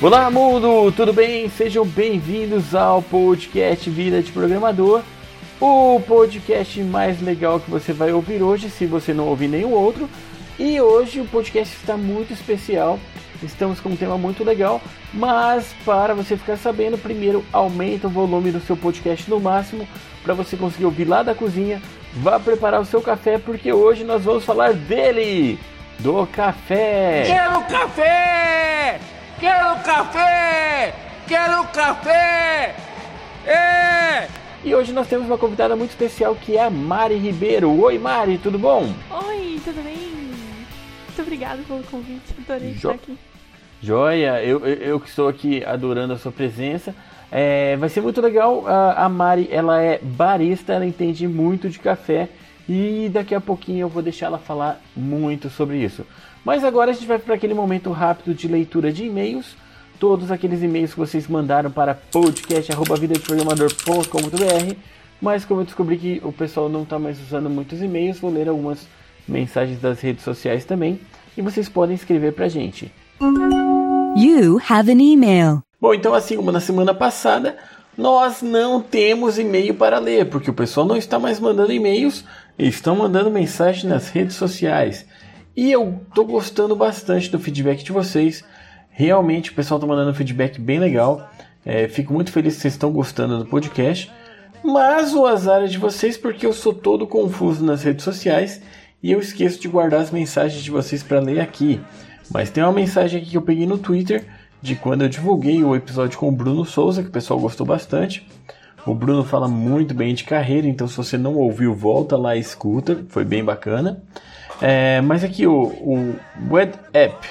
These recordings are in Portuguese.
Olá, mundo! Tudo bem? Sejam bem-vindos ao podcast Vida de Programador, o podcast mais legal que você vai ouvir hoje, se você não ouvir nenhum outro. E hoje o podcast está muito especial. Estamos com um tema muito legal, mas para você ficar sabendo, primeiro aumenta o volume do seu podcast no máximo para você conseguir ouvir lá da cozinha. Vá preparar o seu café porque hoje nós vamos falar dele, do café. Quero café! Quero café! Quero café! É! E hoje nós temos uma convidada muito especial que é a Mari Ribeiro. Oi Mari, tudo bom? Oi, tudo bem? Muito obrigada pelo convite, adorei Jo- estar aqui. Joia, eu, eu, eu que estou aqui adorando a sua presença. É, vai ser muito legal. A, a Mari, ela é barista, ela entende muito de café e daqui a pouquinho eu vou deixar ela falar muito sobre isso. Mas agora a gente vai para aquele momento rápido de leitura de e-mails. Todos aqueles e-mails que vocês mandaram para podcast@vidadeprogramador.com.br. Mas como eu descobri que o pessoal não está mais usando muitos e-mails, vou ler algumas mensagens das redes sociais também. E vocês podem escrever para a gente. You have an email. Bom, então assim como na semana passada, nós não temos e-mail para ler, porque o pessoal não está mais mandando e-mails, estão mandando mensagem nas redes sociais. E eu tô gostando bastante do feedback de vocês. Realmente o pessoal está mandando um feedback bem legal. É, fico muito feliz que vocês estão gostando do podcast. Mas o azar é de vocês porque eu sou todo confuso nas redes sociais e eu esqueço de guardar as mensagens de vocês para ler aqui. Mas tem uma mensagem aqui que eu peguei no Twitter de quando eu divulguei o episódio com o Bruno Souza, que o pessoal gostou bastante. O Bruno fala muito bem de carreira, então se você não ouviu, volta lá e escuta, foi bem bacana. É, mas aqui o, o App,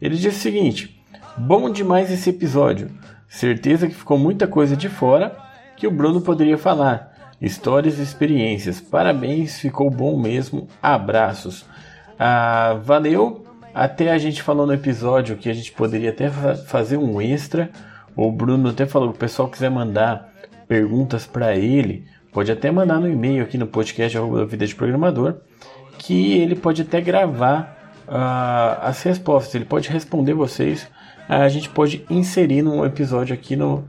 ele diz o seguinte: Bom demais esse episódio. Certeza que ficou muita coisa de fora que o Bruno poderia falar. Histórias e experiências. Parabéns, ficou bom mesmo. Abraços. Ah, valeu. Até a gente falou no episódio que a gente poderia até fa- fazer um extra. O Bruno até falou que o pessoal quiser mandar perguntas para ele, pode até mandar no e-mail aqui no podcast arroba Vida de Programador, que ele pode até gravar ah, as respostas. Ele pode responder vocês. ah, a gente pode inserir num episódio aqui no,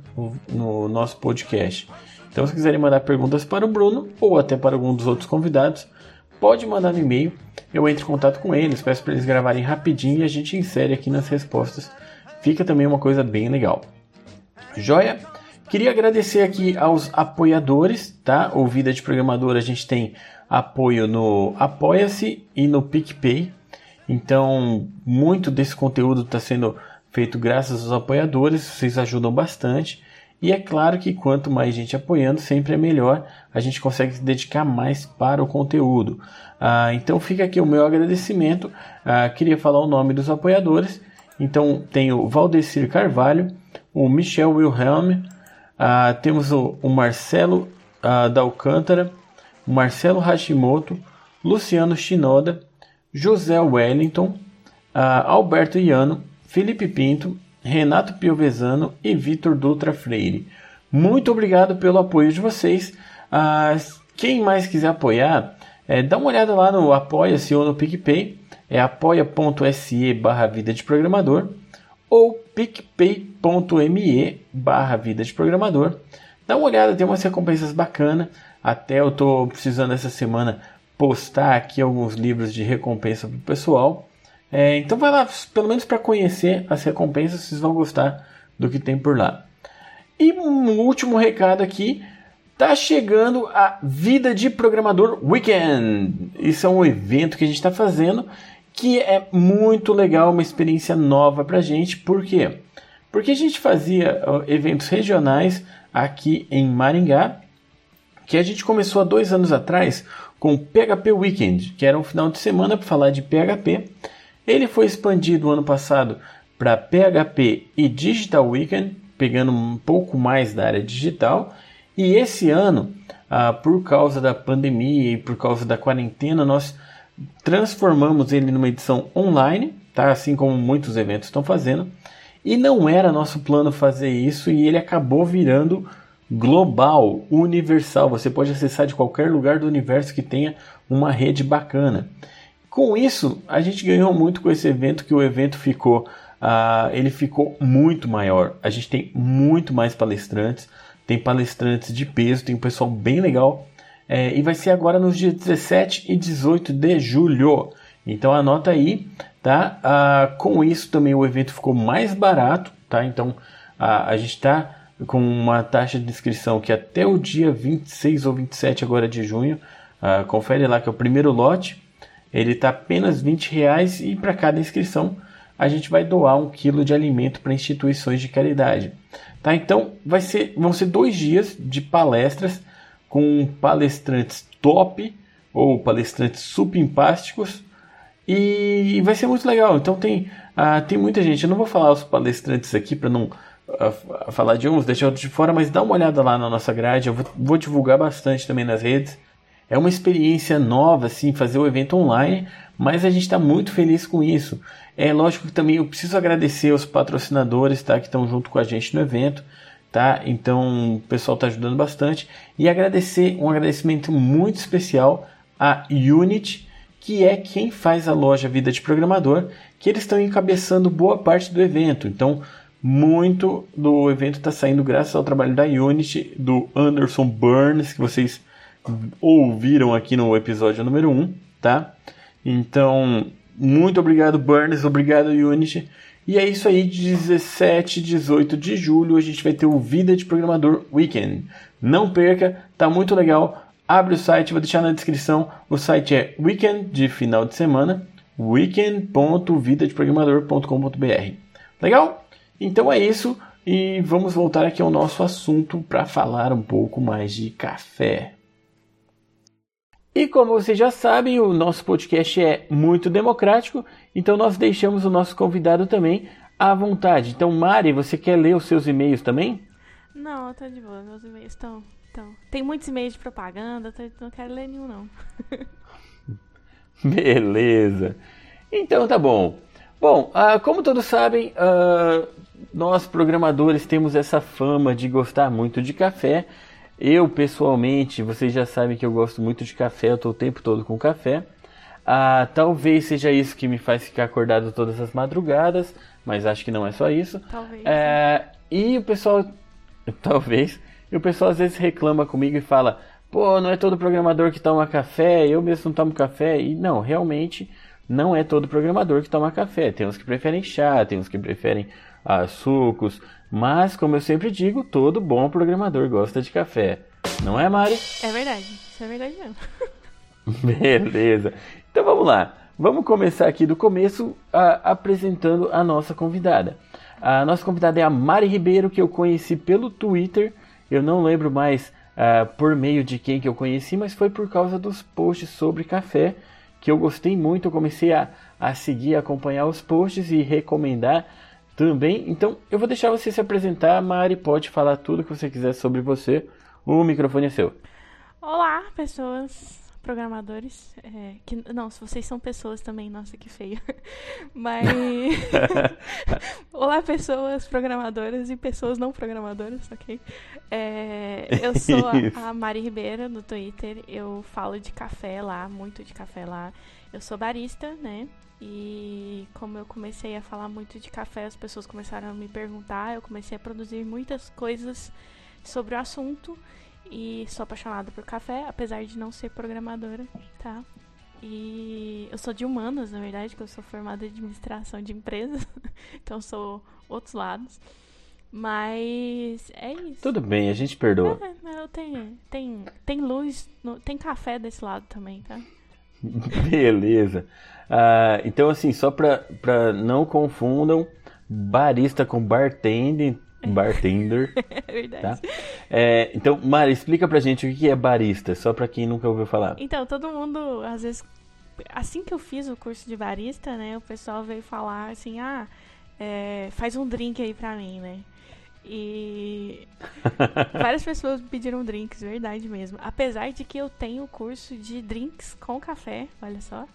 no nosso podcast. Então, se quiserem mandar perguntas para o Bruno ou até para algum dos outros convidados, pode mandar no e-mail. Eu entro em contato com eles, peço para eles gravarem rapidinho e a gente insere aqui nas respostas. Fica também uma coisa bem legal. Joia? Queria agradecer aqui aos apoiadores, tá? O Vida de Programador a gente tem apoio no Apoia-se e no PicPay. Então, muito desse conteúdo está sendo feito graças aos apoiadores, vocês ajudam bastante. E é claro que quanto mais gente apoiando, sempre é melhor, a gente consegue se dedicar mais para o conteúdo. Ah, então fica aqui o meu agradecimento. Ah, queria falar o nome dos apoiadores. Então tem o Valdecir Carvalho, o Michel Wilhelm, ah, temos o, o Marcelo ah, da Alcântara, Marcelo Hashimoto, Luciano Shinoda, José Wellington, ah, Alberto Iano, Felipe Pinto, Renato Piovesano e Vitor Dutra Freire. Muito obrigado pelo apoio de vocês. Ah, quem mais quiser apoiar, é, dá uma olhada lá no Apoia-se ou no PicPay. É apoia.se barra Vida de Programador ou picpay.me barra Vida de Programador. Dá uma olhada, tem umas recompensas bacanas. Até eu estou precisando essa semana postar aqui alguns livros de recompensa para o pessoal. É, então vai lá, pelo menos para conhecer as recompensas, vocês vão gostar do que tem por lá. E um último recado aqui, tá chegando a Vida de Programador Weekend. Isso é um evento que a gente está fazendo que é muito legal, uma experiência nova para gente. Por quê? Porque a gente fazia eventos regionais aqui em Maringá, que a gente começou há dois anos atrás com o PHP Weekend, que era um final de semana para falar de PHP. Ele foi expandido ano passado para PHP e Digital Weekend, pegando um pouco mais da área digital. E esse ano, ah, por causa da pandemia e por causa da quarentena, nós transformamos ele numa edição online, tá? assim como muitos eventos estão fazendo. E não era nosso plano fazer isso e ele acabou virando global, universal. Você pode acessar de qualquer lugar do universo que tenha uma rede bacana. Com isso, a gente ganhou muito com esse evento, que o evento ficou uh, ele ficou muito maior. A gente tem muito mais palestrantes, tem palestrantes de peso, tem um pessoal bem legal. É, e vai ser agora nos dias 17 e 18 de julho. Então anota aí, tá? Uh, com isso também o evento ficou mais barato, tá? Então uh, a gente está com uma taxa de inscrição que até o dia 26 ou 27 agora de junho, uh, confere lá que é o primeiro lote, ele está apenas 20 reais e para cada inscrição a gente vai doar um quilo de alimento para instituições de caridade. Tá? Então vai ser, vão ser dois dias de palestras com palestrantes top ou palestrantes superimpásticos e vai ser muito legal. Então tem, uh, tem muita gente. Eu não vou falar os palestrantes aqui para não uh, falar de uns, deixar outros de fora, mas dá uma olhada lá na nossa grade. Eu vou, vou divulgar bastante também nas redes. É uma experiência nova, assim, fazer o evento online, mas a gente está muito feliz com isso. É lógico que também eu preciso agradecer aos patrocinadores, tá, que estão junto com a gente no evento, tá? Então o pessoal está ajudando bastante e agradecer um agradecimento muito especial à Unity, que é quem faz a loja Vida de Programador, que eles estão encabeçando boa parte do evento. Então muito do evento está saindo graças ao trabalho da Unity, do Anderson Burns, que vocês ouviram aqui no episódio número 1, tá? Então, muito obrigado, Burns, obrigado, Unity. E é isso aí, 17 e 18 de julho a gente vai ter o Vida de Programador Weekend. Não perca, tá muito legal. Abre o site, vou deixar na descrição. O site é weekend de final de semana, weekend.vidadeprogramador.com.br. Legal? Então é isso e vamos voltar aqui ao nosso assunto para falar um pouco mais de café. E como vocês já sabem, o nosso podcast é muito democrático, então nós deixamos o nosso convidado também à vontade. Então, Mari, você quer ler os seus e-mails também? Não, tô de boa, meus e-mails estão. Então, tem muitos e-mails de propaganda, tô, não quero ler nenhum, não. Beleza. Então tá bom. Bom, uh, como todos sabem, uh, nós programadores temos essa fama de gostar muito de café eu, pessoalmente, vocês já sabem que eu gosto muito de café, eu estou o tempo todo com café. Ah, talvez seja isso que me faz ficar acordado todas as madrugadas, mas acho que não é só isso. Talvez. É, e o pessoal, talvez, e o pessoal às vezes reclama comigo e fala: pô, não é todo programador que toma café, eu mesmo não tomo café. E não, realmente não é todo programador que toma café. Tem uns que preferem chá, tem uns que preferem ah, sucos, mas, como eu sempre digo, todo bom programador gosta de café. Não é, Mari? É verdade. Isso é verdade mesmo. Beleza. Então vamos lá. Vamos começar aqui do começo apresentando a nossa convidada. A nossa convidada é a Mari Ribeiro, que eu conheci pelo Twitter. Eu não lembro mais uh, por meio de quem que eu conheci, mas foi por causa dos posts sobre café que eu gostei muito. Eu comecei a, a seguir, acompanhar os posts e recomendar também. Então eu vou deixar você se apresentar, Mari. Pode falar tudo que você quiser sobre você. O microfone é seu. Olá, pessoas, programadores. É, que, não, se vocês são pessoas também, nossa, que feio. Mas. Olá, pessoas programadoras e pessoas não programadoras, ok? É, eu sou a, a Mari Ribeiro no Twitter. Eu falo de café lá, muito de café lá. Eu sou barista, né? E como eu comecei a falar muito de café, as pessoas começaram a me perguntar, eu comecei a produzir muitas coisas sobre o assunto e sou apaixonada por café, apesar de não ser programadora, tá? E eu sou de humanas, na verdade, que eu sou formada em administração de empresas, então sou outros lados. Mas é isso. Tudo bem, a gente perdoa. É, tenho, tem, tem luz, tem café desse lado também, tá? Beleza. Uh, então, assim, só para não confundam, barista com bartender. Bartender. é verdade. Tá? É, então, Mari, explica pra gente o que é barista, só pra quem nunca ouviu falar. Então, todo mundo, às vezes, assim que eu fiz o curso de barista, né, o pessoal veio falar assim: ah, é, faz um drink aí pra mim, né? E várias pessoas pediram drinks, verdade mesmo. Apesar de que eu tenho curso de drinks com café, olha só.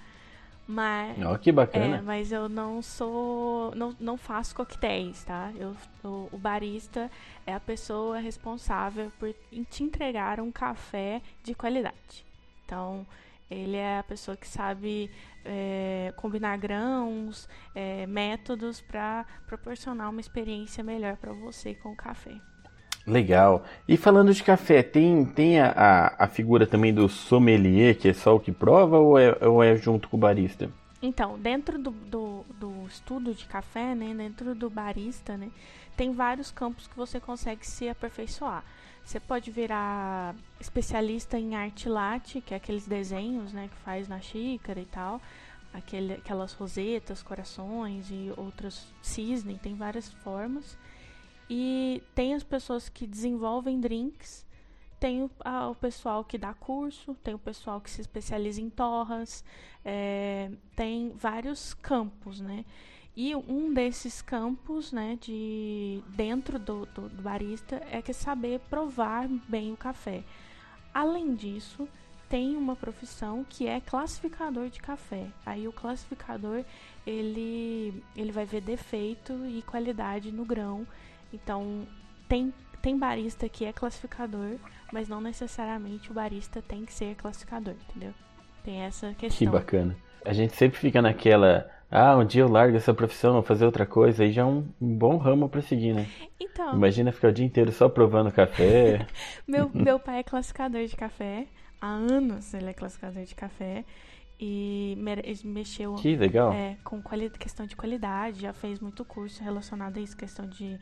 Mas, oh, que bacana. É, mas eu não sou. Não, não faço coquetéis, tá? Eu, o, o barista é a pessoa responsável por te entregar um café de qualidade. Então, Ele é a pessoa que sabe é, combinar grãos, é, métodos para proporcionar uma experiência melhor para você com o café. Legal. E falando de café, tem, tem a, a, figura também do sommelier, que é só o que prova, ou é, ou é junto com o barista? Então, dentro do, do, do estudo de café, né, dentro do barista, né, tem vários campos que você consegue se aperfeiçoar. Você pode virar especialista em arte latte, que é aqueles desenhos, né, que faz na xícara e tal, aquele, aquelas rosetas, corações e outros cisne, tem várias formas. E tem as pessoas que desenvolvem drinks, tem o, a, o pessoal que dá curso, tem o pessoal que se especializa em torras, é, tem vários campos, né? E um desses campos, né, de dentro do, do, do barista é que é saber provar bem o café. Além disso, tem uma profissão que é classificador de café. Aí o classificador ele ele vai ver defeito e qualidade no grão então, tem, tem barista que é classificador, mas não necessariamente o barista tem que ser classificador, entendeu? Tem essa questão. Que bacana. A gente sempre fica naquela, ah, um dia eu largo essa profissão, vou fazer outra coisa, aí já é um, um bom ramo para seguir, né? Então. Imagina ficar o dia inteiro só provando café. meu, meu pai é classificador de café. Há anos ele é classificador de café e mexeu que legal. É, com questão de qualidade, já fez muito curso relacionado a isso, questão de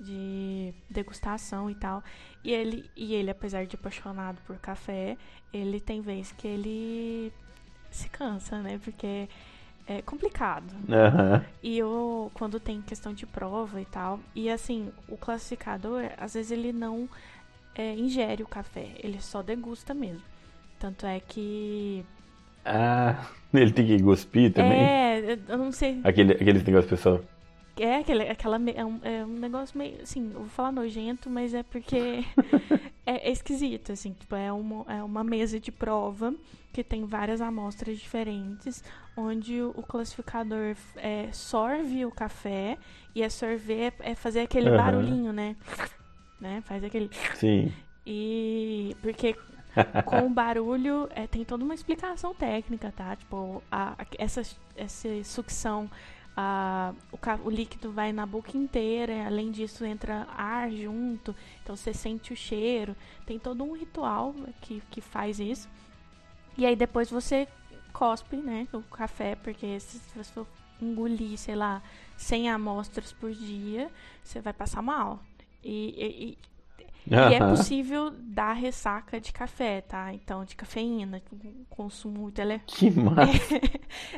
de degustação e tal. E ele, e ele, apesar de apaixonado por café, ele tem vezes que ele se cansa, né? Porque é complicado. Uhum. E eu, quando tem questão de prova e tal, e assim, o classificador, às vezes ele não é, ingere o café, ele só degusta mesmo. Tanto é que. Ah, ele tem que cuspir também? É, eu não sei. Aquele, aqueles negócios, pessoal. É, aquele, aquela, é um, é, um, negócio meio, assim, eu vou falar nojento, mas é porque é, é, esquisito, assim, tipo, é uma, é uma mesa de prova que tem várias amostras diferentes, onde o, o classificador é, sorve o café, e é sorver é fazer aquele uhum. barulhinho, né? né? Faz aquele... Sim. E... porque com o barulho é, tem toda uma explicação técnica, tá? Tipo, a, essa, essa sucção a, o, o, líquido vai na boca inteira, além disso entra ar junto, então você sente o cheiro. Tem todo um ritual que, que faz isso. E aí depois você cospe, né, o café, porque se você engolir, sei lá, 100 amostras por dia, você vai passar mal. E, e, e, e é possível dar ressaca de café, tá? Então, de cafeína, consumo muito elevado. Que massa!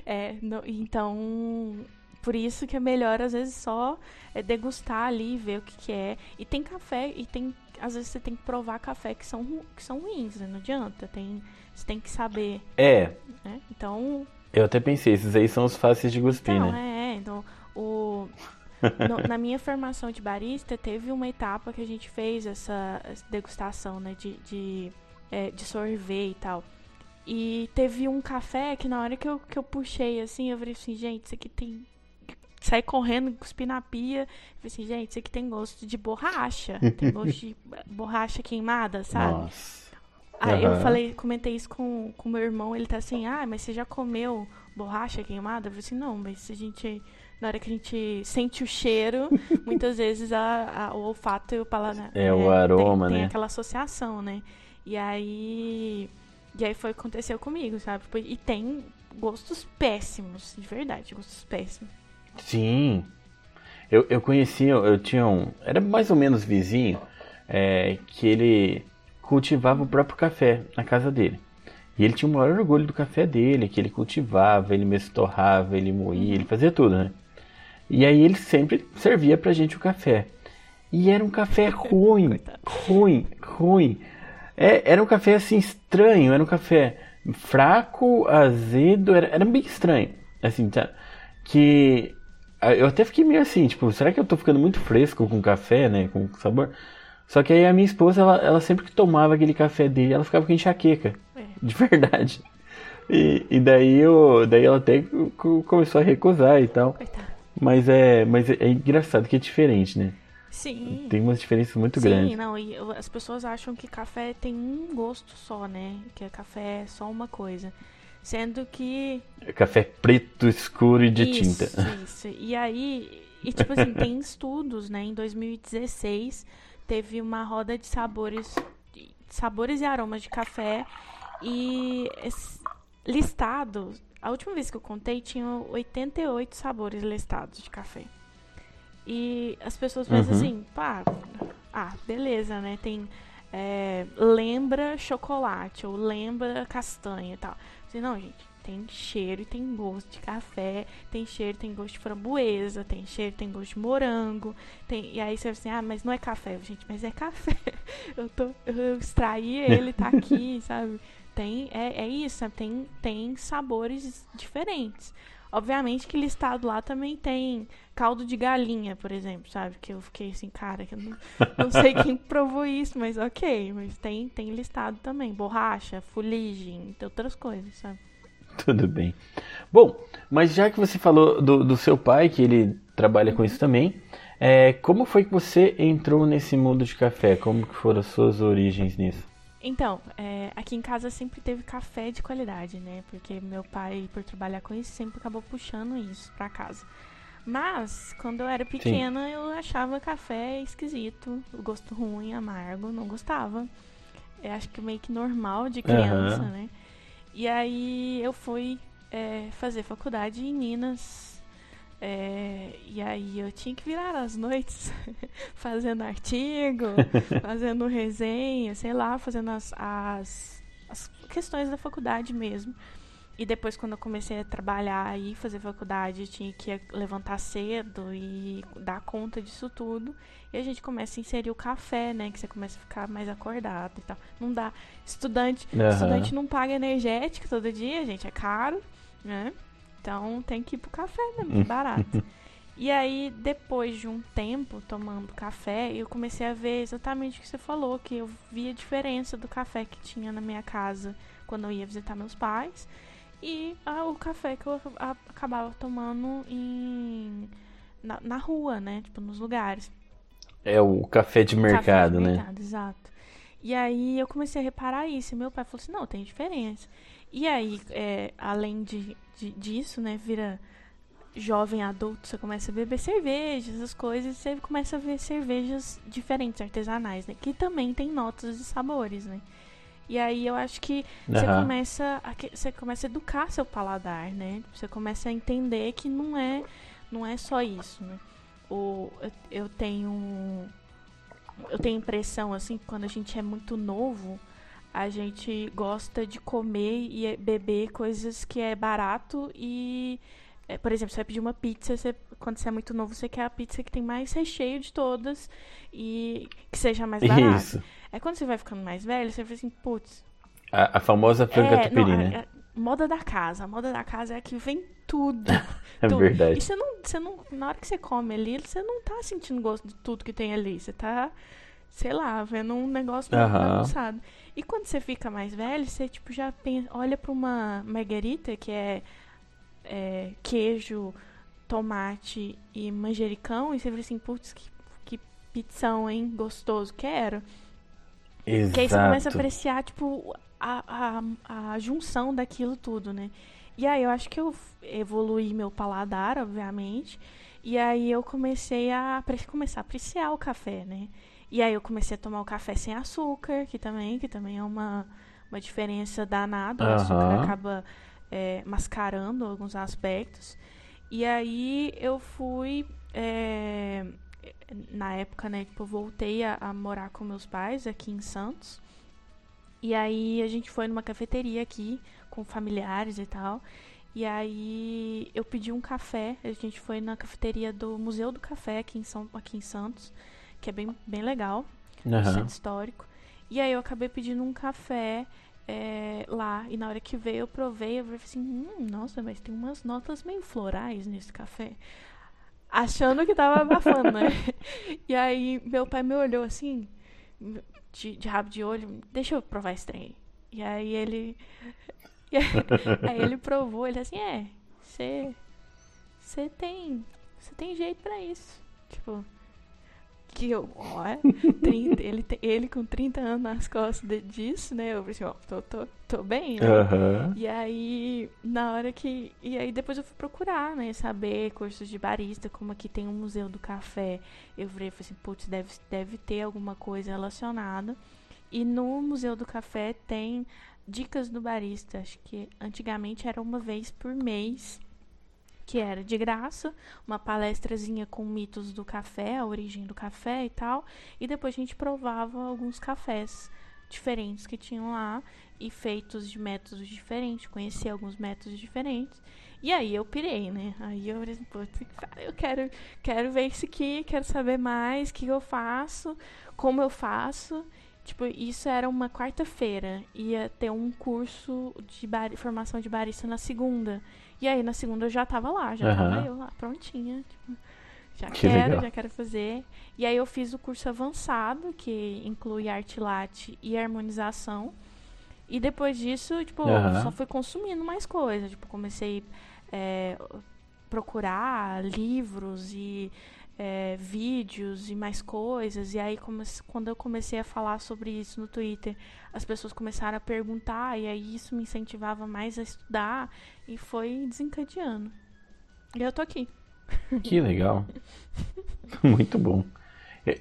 é, no, então, por isso que é melhor, às vezes, só é, degustar ali, ver o que, que é. E tem café, e tem. Às vezes você tem que provar café que são, que são ruins, né? Não adianta. Tem, você tem que saber. É. Né? Então. Eu até pensei, esses aí são os fáceis de cuspir, então, né? É, então. O. No, na minha formação de barista, teve uma etapa que a gente fez essa, essa degustação, né? De, de, é, de sorvete e tal. E teve um café que na hora que eu, que eu puxei, assim, eu falei assim, gente, isso aqui tem saí correndo, cuspi na pia. Falei assim, gente, isso aqui tem gosto de borracha. Tem gosto de borracha queimada, sabe? Nossa. Aí uhum. eu falei, comentei isso com o meu irmão, ele tá assim, ah, mas você já comeu borracha queimada? Eu falei assim, não, mas a gente. Na hora que a gente sente o cheiro, muitas vezes a, a, o olfato e o paladar. É, é o aroma, tem, né? Tem aquela associação, né? E aí. E aí foi o que aconteceu comigo, sabe? E tem gostos péssimos, de verdade, gostos péssimos. Sim. Eu, eu conhecia, eu tinha um. Era mais ou menos vizinho, é, que ele cultivava o próprio café na casa dele. E ele tinha o maior orgulho do café dele, que ele cultivava, ele mesmo torrava, ele moía, ele fazia tudo, né? E aí ele sempre servia pra gente o café. E era um café ruim, ruim, ruim. É, era um café assim estranho, era um café fraco, azedo, era, era bem estranho. Assim, tá? Que eu até fiquei meio assim, tipo, será que eu tô ficando muito fresco com café, né? Com sabor? Só que aí a minha esposa, ela, ela sempre que tomava aquele café dele, ela ficava com enxaqueca. É. De verdade. E, e daí, eu, daí ela até começou a recusar e tal. Coitado. Mas é, mas é, engraçado que é diferente, né? Sim. Tem umas diferenças muito Sim, grandes. não, e as pessoas acham que café tem um gosto só, né? Que é café é só uma coisa. Sendo que. Café preto, escuro e de isso, tinta. Isso. E aí, e tipo assim, tem estudos, né? Em 2016 teve uma roda de sabores, sabores e aromas de café e listado. A última vez que eu contei tinha 88 sabores listados de café. E as pessoas pensam Uhum. assim, pá, ah, beleza, né? Tem é, lembra chocolate ou lembra castanha e tal. Assim, não, gente, tem cheiro e tem gosto de café, tem cheiro, tem gosto de framboesa, tem cheiro, tem gosto de morango, tem... e aí você assim, ah, mas não é café, gente, mas é café. eu tô, eu extraí ele, tá aqui, sabe? Tem, é, é isso, sabe? Tem, tem sabores diferentes. Obviamente que listado lá também tem caldo de galinha, por exemplo, sabe? Que eu fiquei assim, cara, que eu não, não sei quem provou isso, mas ok. Mas tem, tem listado também. Borracha, fuligem, outras coisas, sabe? Tudo bem. Bom, mas já que você falou do, do seu pai, que ele trabalha com isso também, é, como foi que você entrou nesse mundo de café? Como que foram as suas origens nisso? Então, é, aqui em casa sempre teve café de qualidade, né? Porque meu pai, por trabalhar com isso, sempre acabou puxando isso pra casa. Mas, quando eu era pequena, eu achava café esquisito, o gosto ruim, amargo, não gostava. Eu acho que meio que normal de criança, Aham. né? E aí eu fui é, fazer faculdade em Minas. É, e aí eu tinha que virar as noites fazendo artigo, fazendo resenha, sei lá, fazendo as, as, as questões da faculdade mesmo. E depois, quando eu comecei a trabalhar e fazer faculdade, eu tinha que levantar cedo e dar conta disso tudo. E a gente começa a inserir o café, né? Que você começa a ficar mais acordado e tal. Não dá. Estudante, Aham. estudante não paga energético todo dia, gente, é caro, né? Então tem que ir pro café mesmo, que é barato. E aí, depois de um tempo tomando café, eu comecei a ver exatamente o que você falou, que eu via a diferença do café que tinha na minha casa quando eu ia visitar meus pais e ah, o café que eu acabava tomando em, na, na rua, né? Tipo, nos lugares. É o café de mercado, Café de né? mercado, exato. E aí eu comecei a reparar isso. E meu pai falou assim: não, tem diferença. E aí, é, além de, de- disso, né, vira jovem adulto, você começa a beber cerveja, essas coisas, e você começa a ver cervejas diferentes, artesanais, né? Que também tem notas de sabores, né? E aí eu acho que você Aham. começa a você começa a educar seu paladar, né? Você começa a entender que não é não é só isso, né? O, eu, eu tenho eu tenho impressão assim, que quando a gente é muito novo, a gente gosta de comer e é- beber coisas que é barato e é, por exemplo, você vai pedir uma pizza, você- quando você é muito novo, você quer a pizza que tem mais recheio de todas e que seja mais barata. Isso. É quando você vai ficando mais velho, você fala assim, putz, A, a famosa franca é, não, tupiri, a- né? a- moda da casa. A moda da casa é a que vem tudo. É tudo. verdade. E você não, você não. Na hora que você come ali, você não tá sentindo gosto de tudo que tem ali. Você tá, sei lá, vendo um negócio Aham. bagunçado. E quando você fica mais velho, você tipo já pensa, olha pra uma margarita, que é, é, queijo, tomate e manjericão, e você vê assim, putz, que, que pizzão, hein? Gostoso, quero. Exato. Que aí você começa a apreciar, tipo, a, a, a junção daquilo tudo, né? E aí eu acho que eu evoluí meu paladar, obviamente. E aí eu comecei a começar a apreciar o café, né? E aí eu comecei a tomar o café sem açúcar, que também, que também é uma, uma diferença danada. O açúcar acaba é, mascarando alguns aspectos. E aí eu fui. é, na época, né, tipo, eu voltei a, a morar com meus pais aqui em Santos. E aí a gente foi numa cafeteria aqui com familiares e tal. E aí eu pedi um café. A gente foi na cafeteria do Museu do Café aqui em, São, aqui em Santos, que é bem, bem legal, Aham. centro histórico. E aí eu acabei pedindo um café é, lá. E na hora que veio eu provei, eu falei assim, hum, nossa, mas tem umas notas meio florais nesse café. Achando que tava abafando, né? E aí meu pai me olhou assim, de, de rabo de olho, deixa eu provar esse trem. E aí ele. e aí, aí ele provou, ele assim, é, você. Você tem. Você tem jeito pra isso. Tipo. Que eu, ó, 30, ele, te- ele com 30 anos nas costas de- disso, né? Eu falei assim, ó, tô, tô, tô bem, né? Aham. E aí, na hora que. E aí depois eu fui procurar, né? Saber cursos de barista, como aqui tem um museu do café. Eu falei, falei assim, putz, deve, deve ter alguma coisa relacionada. E no Museu do Café tem dicas do barista. Acho que antigamente era uma vez por mês, que era de graça, uma palestrazinha com mitos do café, a origem do café e tal. E depois a gente provava alguns cafés diferentes que tinham lá e feitos de métodos diferentes, conheci alguns métodos diferentes. E aí eu pirei, né? Aí eu falei assim, "Putz, cara, eu quero, quero ver isso aqui, quero saber mais, o que eu faço, como eu faço. Tipo, isso era uma quarta-feira. Ia ter um curso de bar- formação de barista na segunda. E aí na segunda eu já tava lá, já Aham. tava eu lá, prontinha. Tipo, já Que quero, legal. já quero fazer. E aí eu fiz o curso avançado, que inclui arte latte e harmonização. E depois disso, tipo, Aham. só fui consumindo mais coisas. Tipo, comecei é, procurar livros e é, vídeos e mais coisas. E aí, quando eu comecei a falar sobre isso no Twitter, as pessoas começaram a perguntar. E aí isso me incentivava mais a estudar. E foi desencadeando. E eu tô aqui. Que legal. Muito bom.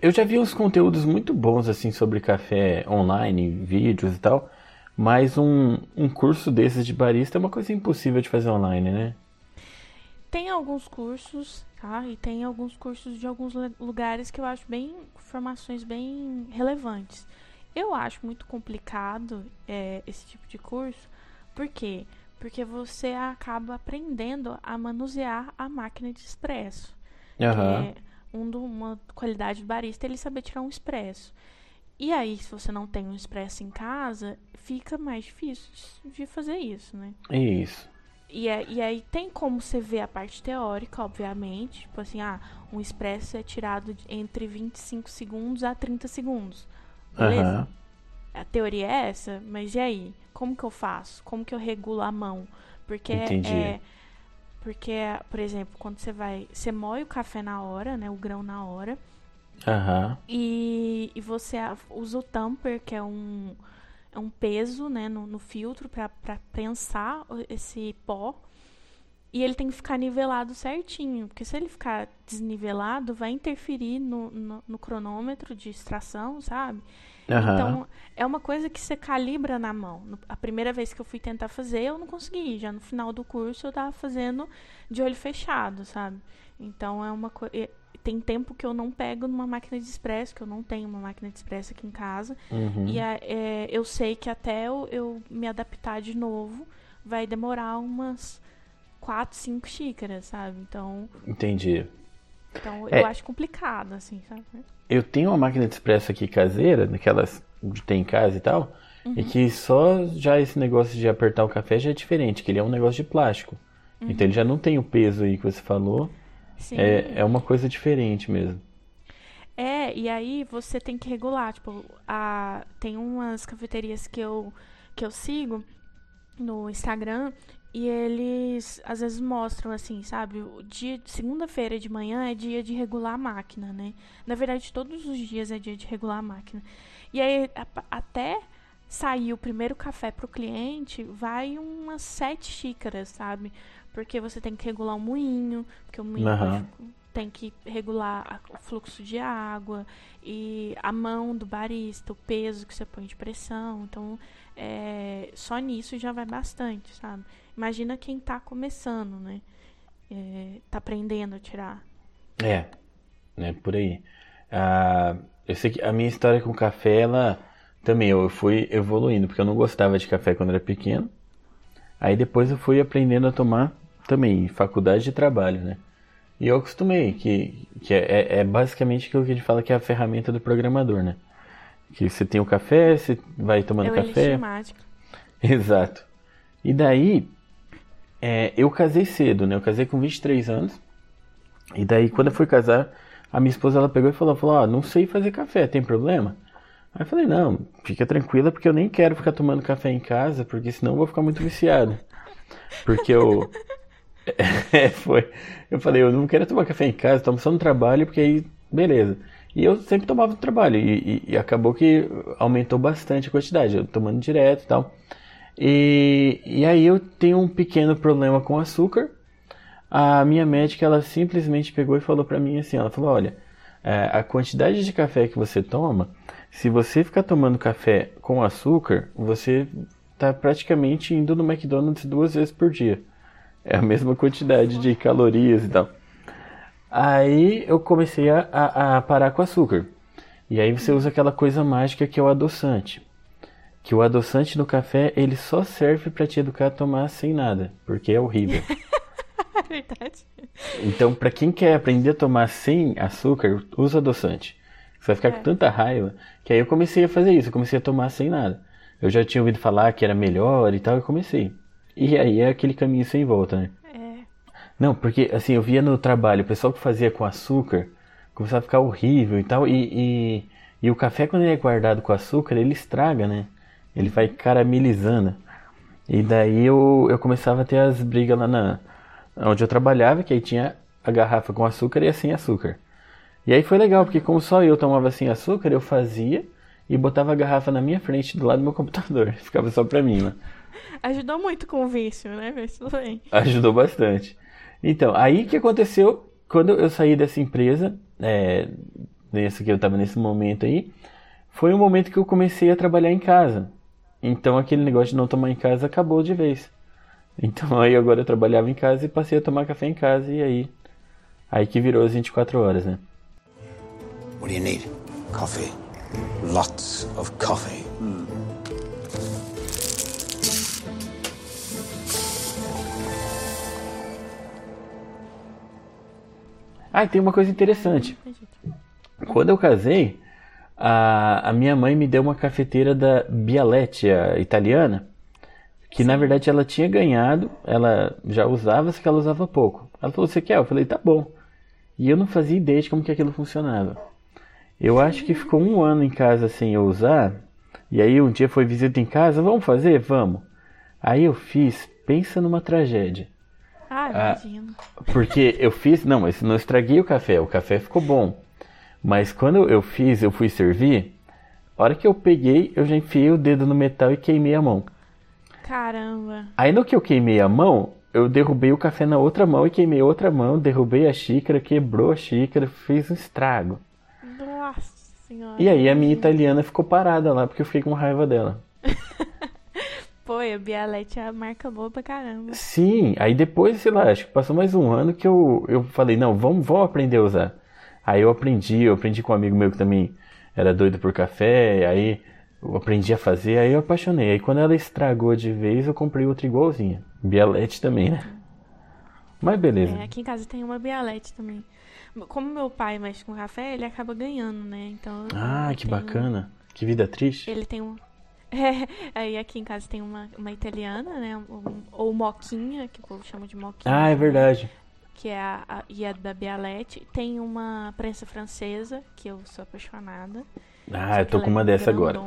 Eu já vi uns conteúdos muito bons assim sobre café online, vídeos e tal, mas um, um curso desses de barista é uma coisa impossível de fazer online, né? Tem alguns cursos, tá? E tem alguns cursos de alguns lu- lugares que eu acho bem informações bem relevantes. Eu acho muito complicado é, esse tipo de curso, por quê? Porque você acaba aprendendo a manusear a máquina de expresso. Que é um uma qualidade do barista é ele saber tirar um expresso. E aí, se você não tem um expresso em casa, fica mais difícil de- de fazer isso, né? Isso. E, é- e aí tem como você ver a parte teórica, obviamente. Tipo assim, ah, um expresso é tirado de- entre 25 segundos a 30 segundos. Beleza? Aham. A teoria é essa, mas e aí? Como que eu faço? Como que eu regulo a mão? Porque Entendi. é. Porque, por exemplo, quando você vai. Você moe o café na hora, né? O grão na hora. Aham. E, e você usa o tamper, que é um, é um peso né, no, no filtro para prensar esse pó. E ele tem que ficar nivelado certinho, porque se ele ficar desnivelado, vai interferir no, no, no cronômetro de extração, sabe? Aham. Então, é uma coisa que você calibra na mão. A primeira vez que eu fui tentar fazer, eu não consegui. Já no final do curso, eu tava fazendo de olho fechado, sabe? Então, é uma coisa. Tem tempo que eu não pego numa máquina de expresso, que eu não tenho uma máquina de expresso aqui em casa. Uhum. E a- é, eu sei que até eu, eu me adaptar de novo, vai demorar umas quatro, cinco xícaras, sabe? Então, Entendi. então É. eu acho complicado, assim, sabe? Eu tenho uma máquina de expresso aqui caseira, daquelas de ter em casa e tal, e Uhum. que só já esse negócio de apertar o café já é diferente, que ele é um negócio de plástico. Então ele já não tem o peso aí que você falou. Sim. É, é uma coisa diferente mesmo. É, e aí você tem que regular, tipo, a, tem umas cafeterias que eu, que eu sigo no Instagram e eles às vezes mostram assim, sabe, o dia segunda-feira de manhã é dia de regular a máquina, né? Na verdade, todos os dias é dia de regular a máquina. E aí a- até sair o primeiro café pro cliente, vai umas sete xícaras, sabe? Porque você tem que regular o moinho, porque o moinho pode- tem que regular o fluxo de água e a mão do barista, o peso que você põe de pressão. Então, é, só nisso já vai bastante, sabe? Imagina quem tá começando, né? É, tá aprendendo a tirar. É, né, por aí. Ah, eu sei que a minha história com café, ela também, eu fui evoluindo, porque eu não gostava de café quando era pequeno. Aí depois eu fui aprendendo a tomar também, em faculdade de trabalho, né? E eu acostumei, que, que é, é- é basicamente aquilo que a gente fala que é a ferramenta do programador, né? Que você tem o café, você vai tomando é o café. mágico. Exato. E daí, é, eu casei cedo, né? Eu casei com 23 anos. E daí, quando eu fui casar, a minha esposa ela pegou e falou: falou Ó, não sei fazer café, tem problema? Aí eu falei: Não, fica tranquila, porque eu nem quero ficar tomando café em casa, porque senão eu vou ficar muito viciado. Porque eu. É, foi. Eu falei: Eu não quero tomar café em casa, tomo só no trabalho, porque aí, beleza. E eu sempre tomava no trabalho. E, e, e acabou que aumentou bastante a quantidade. Eu tomando direto e tal. E, e aí eu tenho um pequeno problema com açúcar. A minha médica, ela simplesmente pegou e falou pra mim assim, ela falou, olha, é, a quantidade de café que você toma, se você ficar tomando café com açúcar, você tá praticamente indo no McDonald's duas vezes por dia. É a mesma quantidade de calorias e tal. Aí eu comecei a, a, a parar com açúcar. E aí você usa aquela coisa mágica que é o adoçante. Que o adoçante no café, ele só serve para te educar a tomar sem nada, porque é horrível. Verdade. Então, para quem quer aprender a tomar sem açúcar, usa adoçante. Você vai ficar É. com tanta raiva que aí eu comecei a fazer isso, eu comecei a tomar sem nada. Eu já tinha ouvido falar que era melhor e tal, eu comecei. E aí é aquele caminho sem volta, né? É. Não, porque assim, eu via no trabalho, o pessoal que fazia com açúcar começava a ficar horrível e tal. E, e, e o café, quando ele é guardado com açúcar, ele estraga, né? Ele vai caramelizando. E daí eu, eu começava a ter as brigas lá na, onde eu trabalhava, que aí tinha a garrafa com açúcar e a sem açúcar. E aí foi legal, porque como só eu tomava sem açúcar, eu fazia e botava a garrafa na minha frente do lado do meu computador. Ficava só pra mim, né? Ajudou muito com o vício, né? Mas tudo bem. Ajudou bastante. Então, aí que aconteceu, quando eu saí dessa empresa, é, nessa que eu estava nesse momento aí, foi um momento que eu comecei a trabalhar em casa. Então aquele negócio de não tomar em casa acabou de vez. Então aí agora eu trabalhava em casa e passei a tomar café em casa e aí aí que virou as 24 horas, né? What do you need? Coffee. Lots of coffee. Ah, e tem uma coisa interessante. Quando eu casei, a, a minha mãe me deu uma cafeteira da Bialetti, a italiana, que na verdade ela tinha ganhado, ela já usava, só que ela usava pouco. Ela falou, você quer? Eu falei, tá bom. E eu não fazia ideia de como que aquilo funcionava. Eu acho que ficou um ano em casa sem eu usar, e aí um dia foi visita em casa, vamos fazer? Vamos. Aí eu fiz, pensa numa tragédia. Ah, imagino. Porque eu fiz, não, mas não estraguei o café, o café ficou bom. Mas quando eu fiz, eu fui servir, a hora que eu peguei, eu já enfiei o dedo no metal e queimei a mão. Caramba. Aí no que eu queimei a mão, eu derrubei o café na outra mão e queimei a outra mão, derrubei a xícara, quebrou a xícara, fez um estrago. Nossa senhora. E aí a minha italiana ficou parada lá porque eu fiquei com raiva dela. Pô, a Bialete é a marca boa pra caramba. Sim, aí depois, sei lá, acho que passou mais um ano que eu, eu falei, não, vamos, vamos aprender a usar. Aí eu aprendi, eu aprendi com um amigo meu que também era doido por café, aí eu aprendi a fazer, aí eu apaixonei. Aí quando ela estragou de vez, eu comprei outra igualzinha. Bialete também, né? Mas beleza. É, aqui em casa tem uma Bialete também. Como meu pai mexe com café, ele acaba ganhando, né? Então. Ah, que bacana. Que vida triste. Ele tem um. É, aí aqui em casa tem uma, uma italiana, né? um- ou moquinha, que o povo chama de moquinha. Ah, é verdade. Que é a, a, e a da Bialete. Tem uma prensa francesa, que eu sou apaixonada. Ah, eu tô com uma é dessa agora.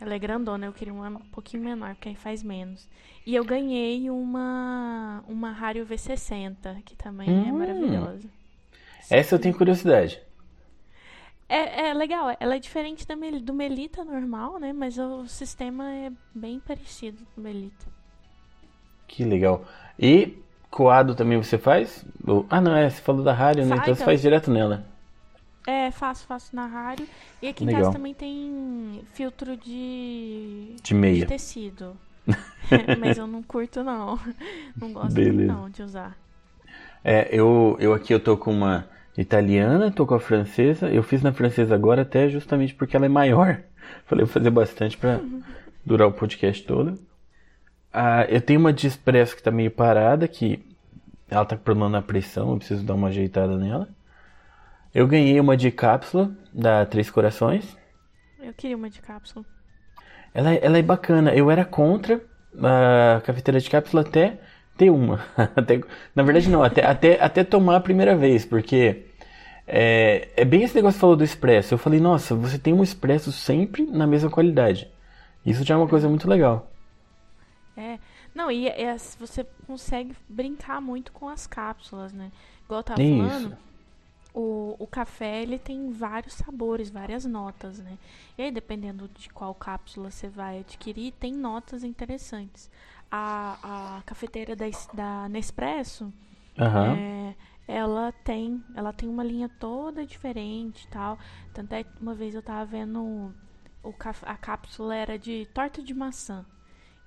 Ela é grandona, eu queria uma um pouquinho menor, porque aí faz menos. E eu ganhei uma uma Rario V60, que também é Hum. maravilhosa. Essa eu tenho curiosidade. É, é legal, ela é diferente da do Melita normal, né? Mas o sistema é bem parecido com o Melita. Que legal. E coado também você faz? Ah, não, é, você falou da rádio, né? Então você faz direto nela. É, faço, faço na Rario. E aqui em Legal. casa também tem filtro de, De meia. de tecido. Mas eu não curto, não. Não gosto Beleza. não, de usar. É, eu, eu aqui eu tô com uma italiana, tô com a francesa. Eu fiz na francesa agora até justamente porque ela é maior. Falei, vou fazer bastante pra durar o podcast todo. Ah, eu tenho uma de expresso que tá meio parada, que ela tá com problema na pressão, eu preciso dar uma ajeitada nela. Eu ganhei uma de cápsula da Três Corações. Eu queria uma de cápsula. Ela, é- ela é bacana. Eu era contra a cafeteira de cápsula até ter uma. Até- na verdade, não, até, até, até tomar a primeira vez, porque é, é bem esse negócio que você falou do expresso. Eu falei, nossa, você tem um expresso sempre na mesma qualidade. Isso já é uma coisa muito legal. É. Não, e é- é- você consegue brincar muito com as cápsulas, né? Igual eu tava Isso. falando, o, o café ele tem vários sabores, várias notas, né? E aí, dependendo de qual cápsula você vai adquirir, tem notas interessantes. A, a cafeteira da, da Nespresso, Aham. é, ela tem ela tem uma linha toda diferente tal. Tanto é que uma vez eu tava vendo o, a cápsula era de torta de maçã.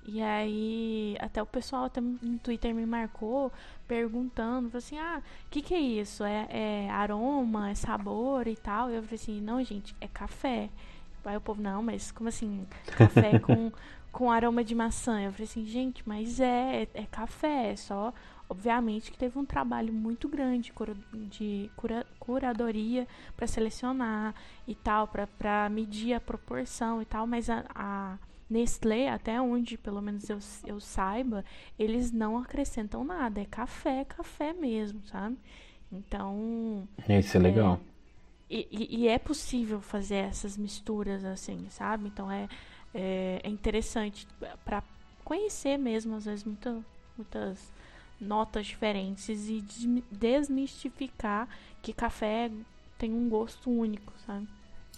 E aí, até o pessoal até no Twitter me marcou perguntando, falou assim, ah, o que que é isso? É, é aroma, é sabor e tal? Eu falei assim, não, gente, é café. Aí o povo, não, mas como assim? Café com, com aroma de maçã? Eu falei assim, gente, mas é, é, é café, é só... Obviamente que teve um trabalho muito grande de cura- curadoria para selecionar e tal, para medir a proporção e tal, mas a, a Nestlé, até onde pelo menos eu, eu saiba, eles não acrescentam nada, é café, café mesmo, sabe? Então, Isso é legal. e, e- e é possível fazer essas misturas assim, sabe? Então é, é, é interessante para conhecer mesmo, às vezes, muita, muitas notas diferentes e desmi- desmistificar que café tem um gosto único, sabe?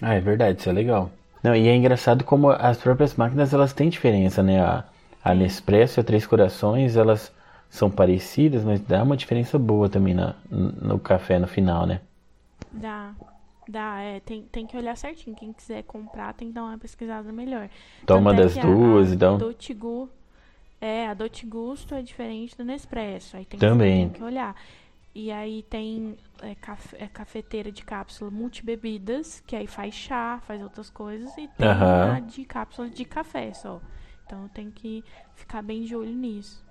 Ah, é verdade, isso é legal. Não, e é engraçado como as próprias máquinas elas têm diferença, né? A, a Nespresso e a Três Corações, elas são parecidas, mas dá uma diferença boa também na, no café no final, né? Dá. Dá, é, tem, tem que olhar certinho. Quem quiser comprar tem que dar uma pesquisada melhor. Toma Tanto é das a- duas a, e dá um- Dolce Gu- é, a Dolce Gusto é diferente do Nespresso. Aí tem, Também. Que, tem que olhar. E aí tem é, caf- é, cafeteira de cápsula multibebidas, que aí faz chá, faz outras coisas. E tem Aham. a de cápsula de café só. Então tem que ficar bem de olho nisso.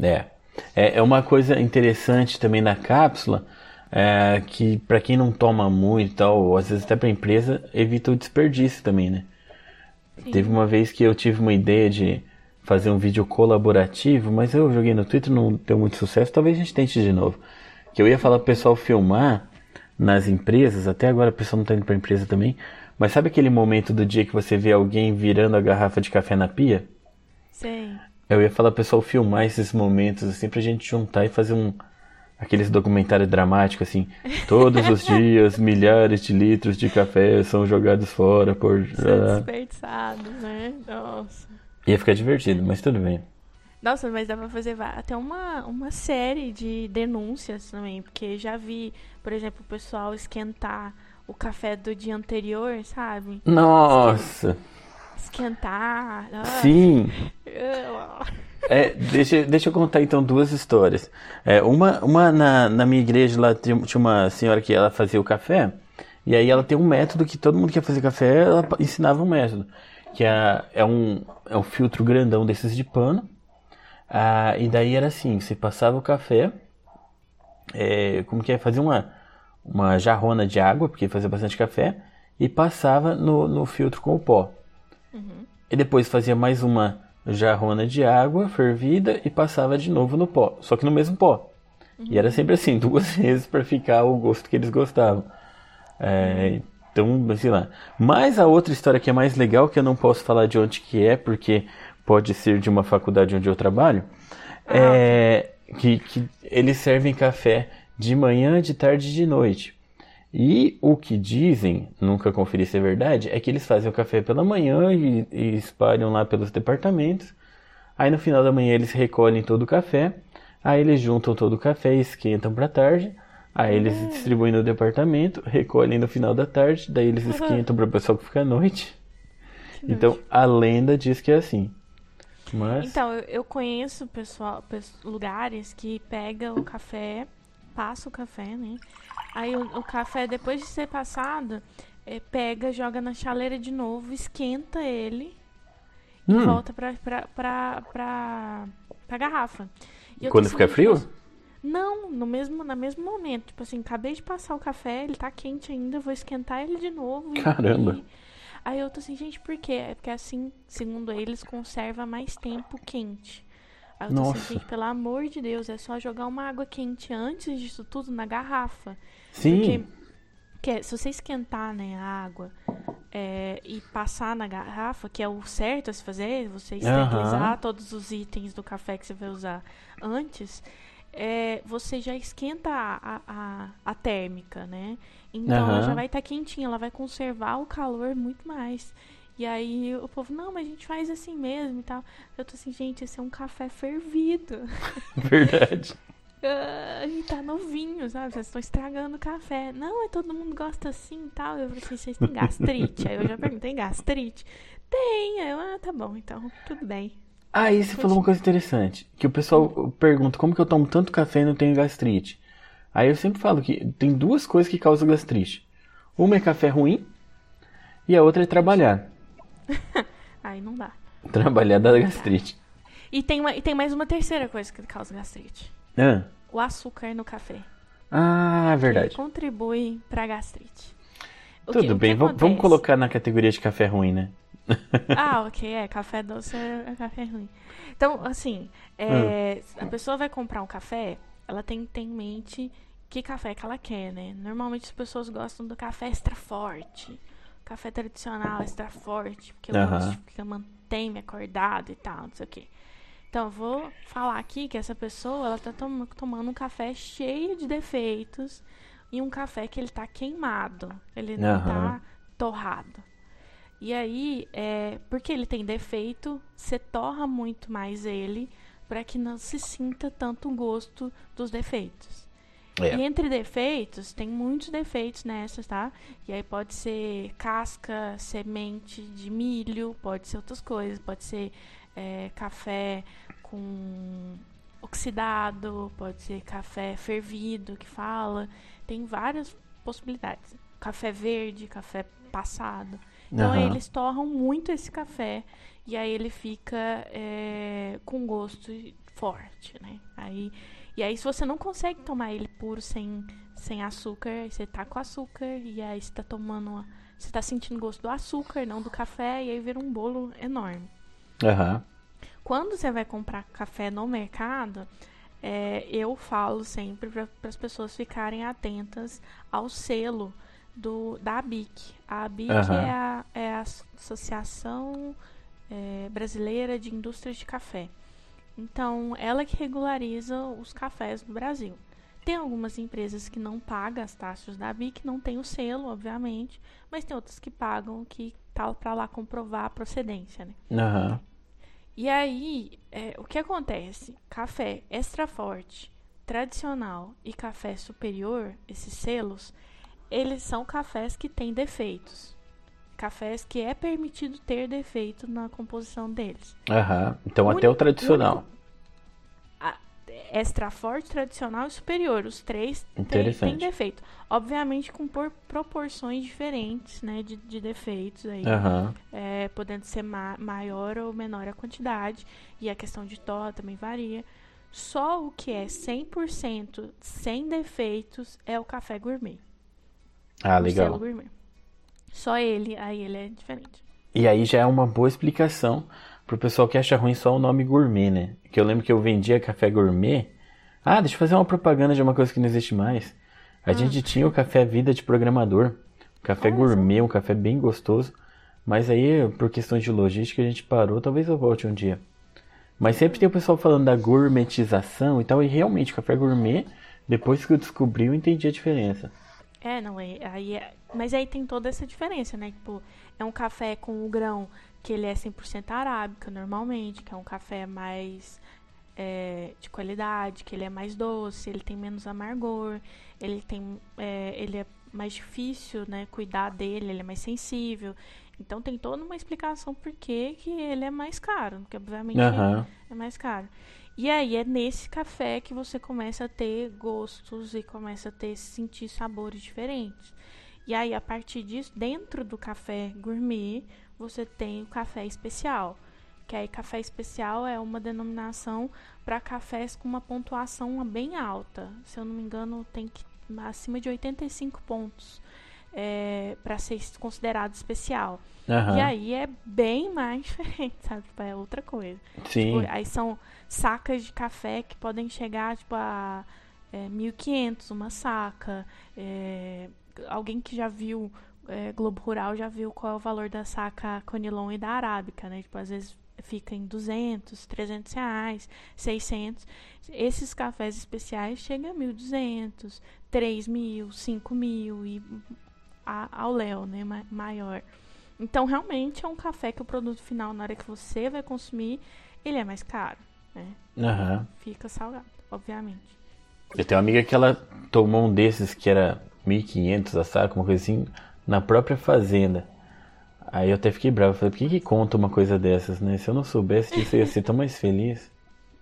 É. É, é uma coisa interessante também na cápsula, é, que para quem não toma muito e tal, ou às vezes até pra empresa, evita o desperdício também, né? Sim. Teve uma vez que eu tive uma ideia de fazer um vídeo colaborativo, mas eu joguei no Twitter, não deu muito sucesso, talvez a gente tente de novo. Que eu ia falar pro pessoal filmar nas empresas, até agora o pessoal não tá indo pra empresa também, mas sabe aquele momento do dia que você vê alguém virando a garrafa de café na pia? Sei. Eu ia falar pro pessoal filmar esses momentos assim pra gente juntar e fazer um aqueles documentários dramáticos assim. Todos os dias milhares de litros de café são jogados fora por São desperdiçados, né? Nossa. ia ficar divertido, mas tudo bem. Nossa, mas dá pra fazer até uma, uma série de denúncias também, porque já vi, por exemplo, o pessoal esquentar o café do dia anterior, sabe? Nossa, Esquentar. ah, sim. É, deixa, deixa eu contar então duas histórias. É, uma uma na, na minha igreja lá tinha, uma senhora que ela fazia o café, e aí ela tem um método que todo mundo que ia fazer café, ela ensinava um método. Que é, é, um, é um filtro grandão desses de pano. Ah, e daí era assim, você passava o café, é, como que é? Fazia uma, uma jarrona de água, porque fazia bastante café, e passava no, no filtro com o pó. E depois fazia mais uma jarrona de água fervida e passava de novo no pó, só que no mesmo pó. E era sempre assim, duas vezes para ficar o gosto que eles gostavam. É, então, sei lá. Mas a outra história que é mais legal, que eu não posso falar de onde que é, porque pode ser de uma faculdade onde eu trabalho, é que, que eles servem café de manhã, de tarde e de noite. E o que dizem, nunca conferi se é verdade, é que eles fazem o café pela manhã e, e espalham lá pelos departamentos. Aí no final da manhã eles recolhem todo o café. Aí eles juntam todo o café e esquentam para tarde. Aí eles distribuem no departamento, recolhem no final da tarde. Daí eles esquentam para o pessoal que fica à noite. Então a lenda diz que é assim. Mas Então, eu, eu conheço pessoal, pes- lugares que pega o café, passa o café, né? Aí o, o café, depois de ser passado, eh, pega, joga na chaleira de novo, esquenta ele e Hum. volta pra, pra, pra, pra, pra garrafa. E quando fica frio? Não, no mesmo, no mesmo momento. Tipo assim, acabei de passar o café, ele tá quente ainda, vou esquentar ele de novo. e- Caramba. e- Aí eu tô assim, gente, por quê? É porque assim, segundo eles, conserva mais tempo quente. Aí eu tô Nossa. assim, gente, pelo amor de Deus, é só jogar uma água quente antes disso tudo na garrafa. Sim. Porque que se você esquentar né, a água é, e passar na garrafa, que é o certo a se fazer, você esterilizar Aham. todos os itens do café que você vai usar antes, é, você já esquenta a, a, a térmica, né? Então ela Aham. já vai estar quentinha, ela vai conservar o calor muito mais. E aí o povo, não, mas a gente faz assim mesmo e tal. Eu tô assim, gente, esse é um café fervido. Verdade. Ah, a gente tá novinho, sabe? Vocês estão estragando o café. Não, é todo mundo gosta assim e tal. Eu falei assim, vocês têm gastrite? Aí eu já perguntei, gastrite? Tem. Aí eu, ah, tá bom, então tudo bem. Aí você falou uma coisa interessante, que o pessoal pergunta como que eu tomo tanto café e não tenho gastrite. Aí eu sempre falo que tem duas coisas que causam gastrite. Uma é café ruim e a outra é trabalhar. Aí não dá. Trabalhar dá gastrite. E tem, uma, e tem mais uma terceira coisa que causa gastrite. Ah, O açúcar no café. ah Ele verdade. contribui pra gastrite. O Tudo que- o que bem, vamos, colocar na categoria de café ruim, né? Ah, ok, é. Café doce é, é café ruim. Então, assim, é, Hum. a pessoa vai comprar um café, ela tem que ter em mente que café que ela quer, né? Normalmente as pessoas gostam do café extra forte. Café tradicional extra forte, porque eu Aham. gosto, porque mantém me acordado e tal, não sei o quê. Então, eu vou falar aqui que essa pessoa, ela tá tom- tomando um café cheio de defeitos e um café que ele tá queimado. Ele não Aham. tá torrado. E aí, é, porque ele tem defeito, você torra muito mais ele para que não se sinta tanto o gosto dos defeitos. É. E entre defeitos, tem muitos defeitos nessas, tá? E aí pode ser casca, semente de milho, pode ser outras coisas, pode ser é, café com oxidado, pode ser café fervido, que fala. Tem várias possibilidades. Café verde, café passado. Então Aham. eles torram muito esse café e aí ele fica é, com gosto forte, né? Aí, e aí se você não consegue tomar ele puro sem, sem açúcar, aí você tá com açúcar e aí você tá tomando, uma- você tá sentindo gosto do açúcar, não do café, e aí vira um bolo enorme. Aham. Quando você vai comprar café no mercado, é, eu falo sempre para as pessoas ficarem atentas ao selo do, da ABIC. A ABIC Aham. é, a, é a Associação é, Brasileira de Indústrias de Café. Então, ela que regulariza os cafés do Brasil. Tem algumas empresas que não pagam as taxas da ABIC, não tem o selo, obviamente, mas tem outras que pagam, que tá para lá comprovar a procedência, né? Aham. E aí, é, o que acontece? Café extra forte, tradicional e café superior, esses selos, eles são cafés que têm defeitos. Cafés que é permitido ter defeito na composição deles. Aham. Então O até o único- tradicional. Extra forte, tradicional e superior. Os três têm, defeito. Obviamente com por- proporções diferentes, né? De, de defeitos aí. Aham. é, podendo ser ma- maior ou menor a quantidade, e a questão de torra também varia. Só o que é 100% sem defeitos é o café gourmet. Ah, legal. gourmet. Só ele, aí ele é diferente. E aí já é uma boa explicação pro pessoal que acha ruim só o nome gourmet, né? Que eu lembro que eu vendia café gourmet. Ah, deixa eu fazer uma propaganda de uma coisa que não existe mais. A gente tinha o café vida de programador. Um café só. gourmet, um café bem gostoso. Mas aí, por questões de logística, a gente parou. Talvez eu volte um dia. Mas sempre tem o pessoal falando da gourmetização e tal. E realmente, café gourmet, depois que eu descobri, eu entendi a diferença. É, não, é, aí é- mas aí tem toda essa diferença, né? Tipo, é um café com o grão que ele é 100% arábica, normalmente, que é um café mais é, de qualidade, que ele é mais doce, ele tem menos amargor, ele tem, é, ele é mais difícil, né? Cuidar dele, ele é mais sensível. Então tem toda uma explicação por que que ele é mais caro, porque obviamente Aham. é mais caro. E aí é nesse café que você começa a ter gostos e começa a ter sentir sabores diferentes. E aí a partir disso, dentro do café gourmet, você tem o café especial. Que aí café especial é uma denominação para cafés com uma pontuação bem alta. Se eu não me engano, tem que acima de 85 pontos para ser considerado especial. Aham. E aí é bem mais diferente, sabe? Tipo, é outra coisa. Sim. Tipo, aí são sacas de café que podem chegar tipo, a é, 1.500 uma saca. É, alguém que já viu é, Globo Rural já viu qual é o valor da saca Conilon e da Arábica, né? Tipo, às vezes fica em 200, 300 reais, 600. Esses cafés especiais chegam a 1.200, 3 mil, 5 mil e a, ao Léo, né, ma maior. Então, realmente é um café que o produto final, na hora que você vai consumir, ele é mais caro, né? Aham. Fica salgado, obviamente. Eu tenho uma amiga que ela tomou um desses que era 1.500 a saco, uma coisa assim, na própria fazenda. Aí eu até fiquei bravo. Falei, por que, que conta uma coisa dessas, né? Se eu não soubesse disso, eu ia ser tão mais feliz.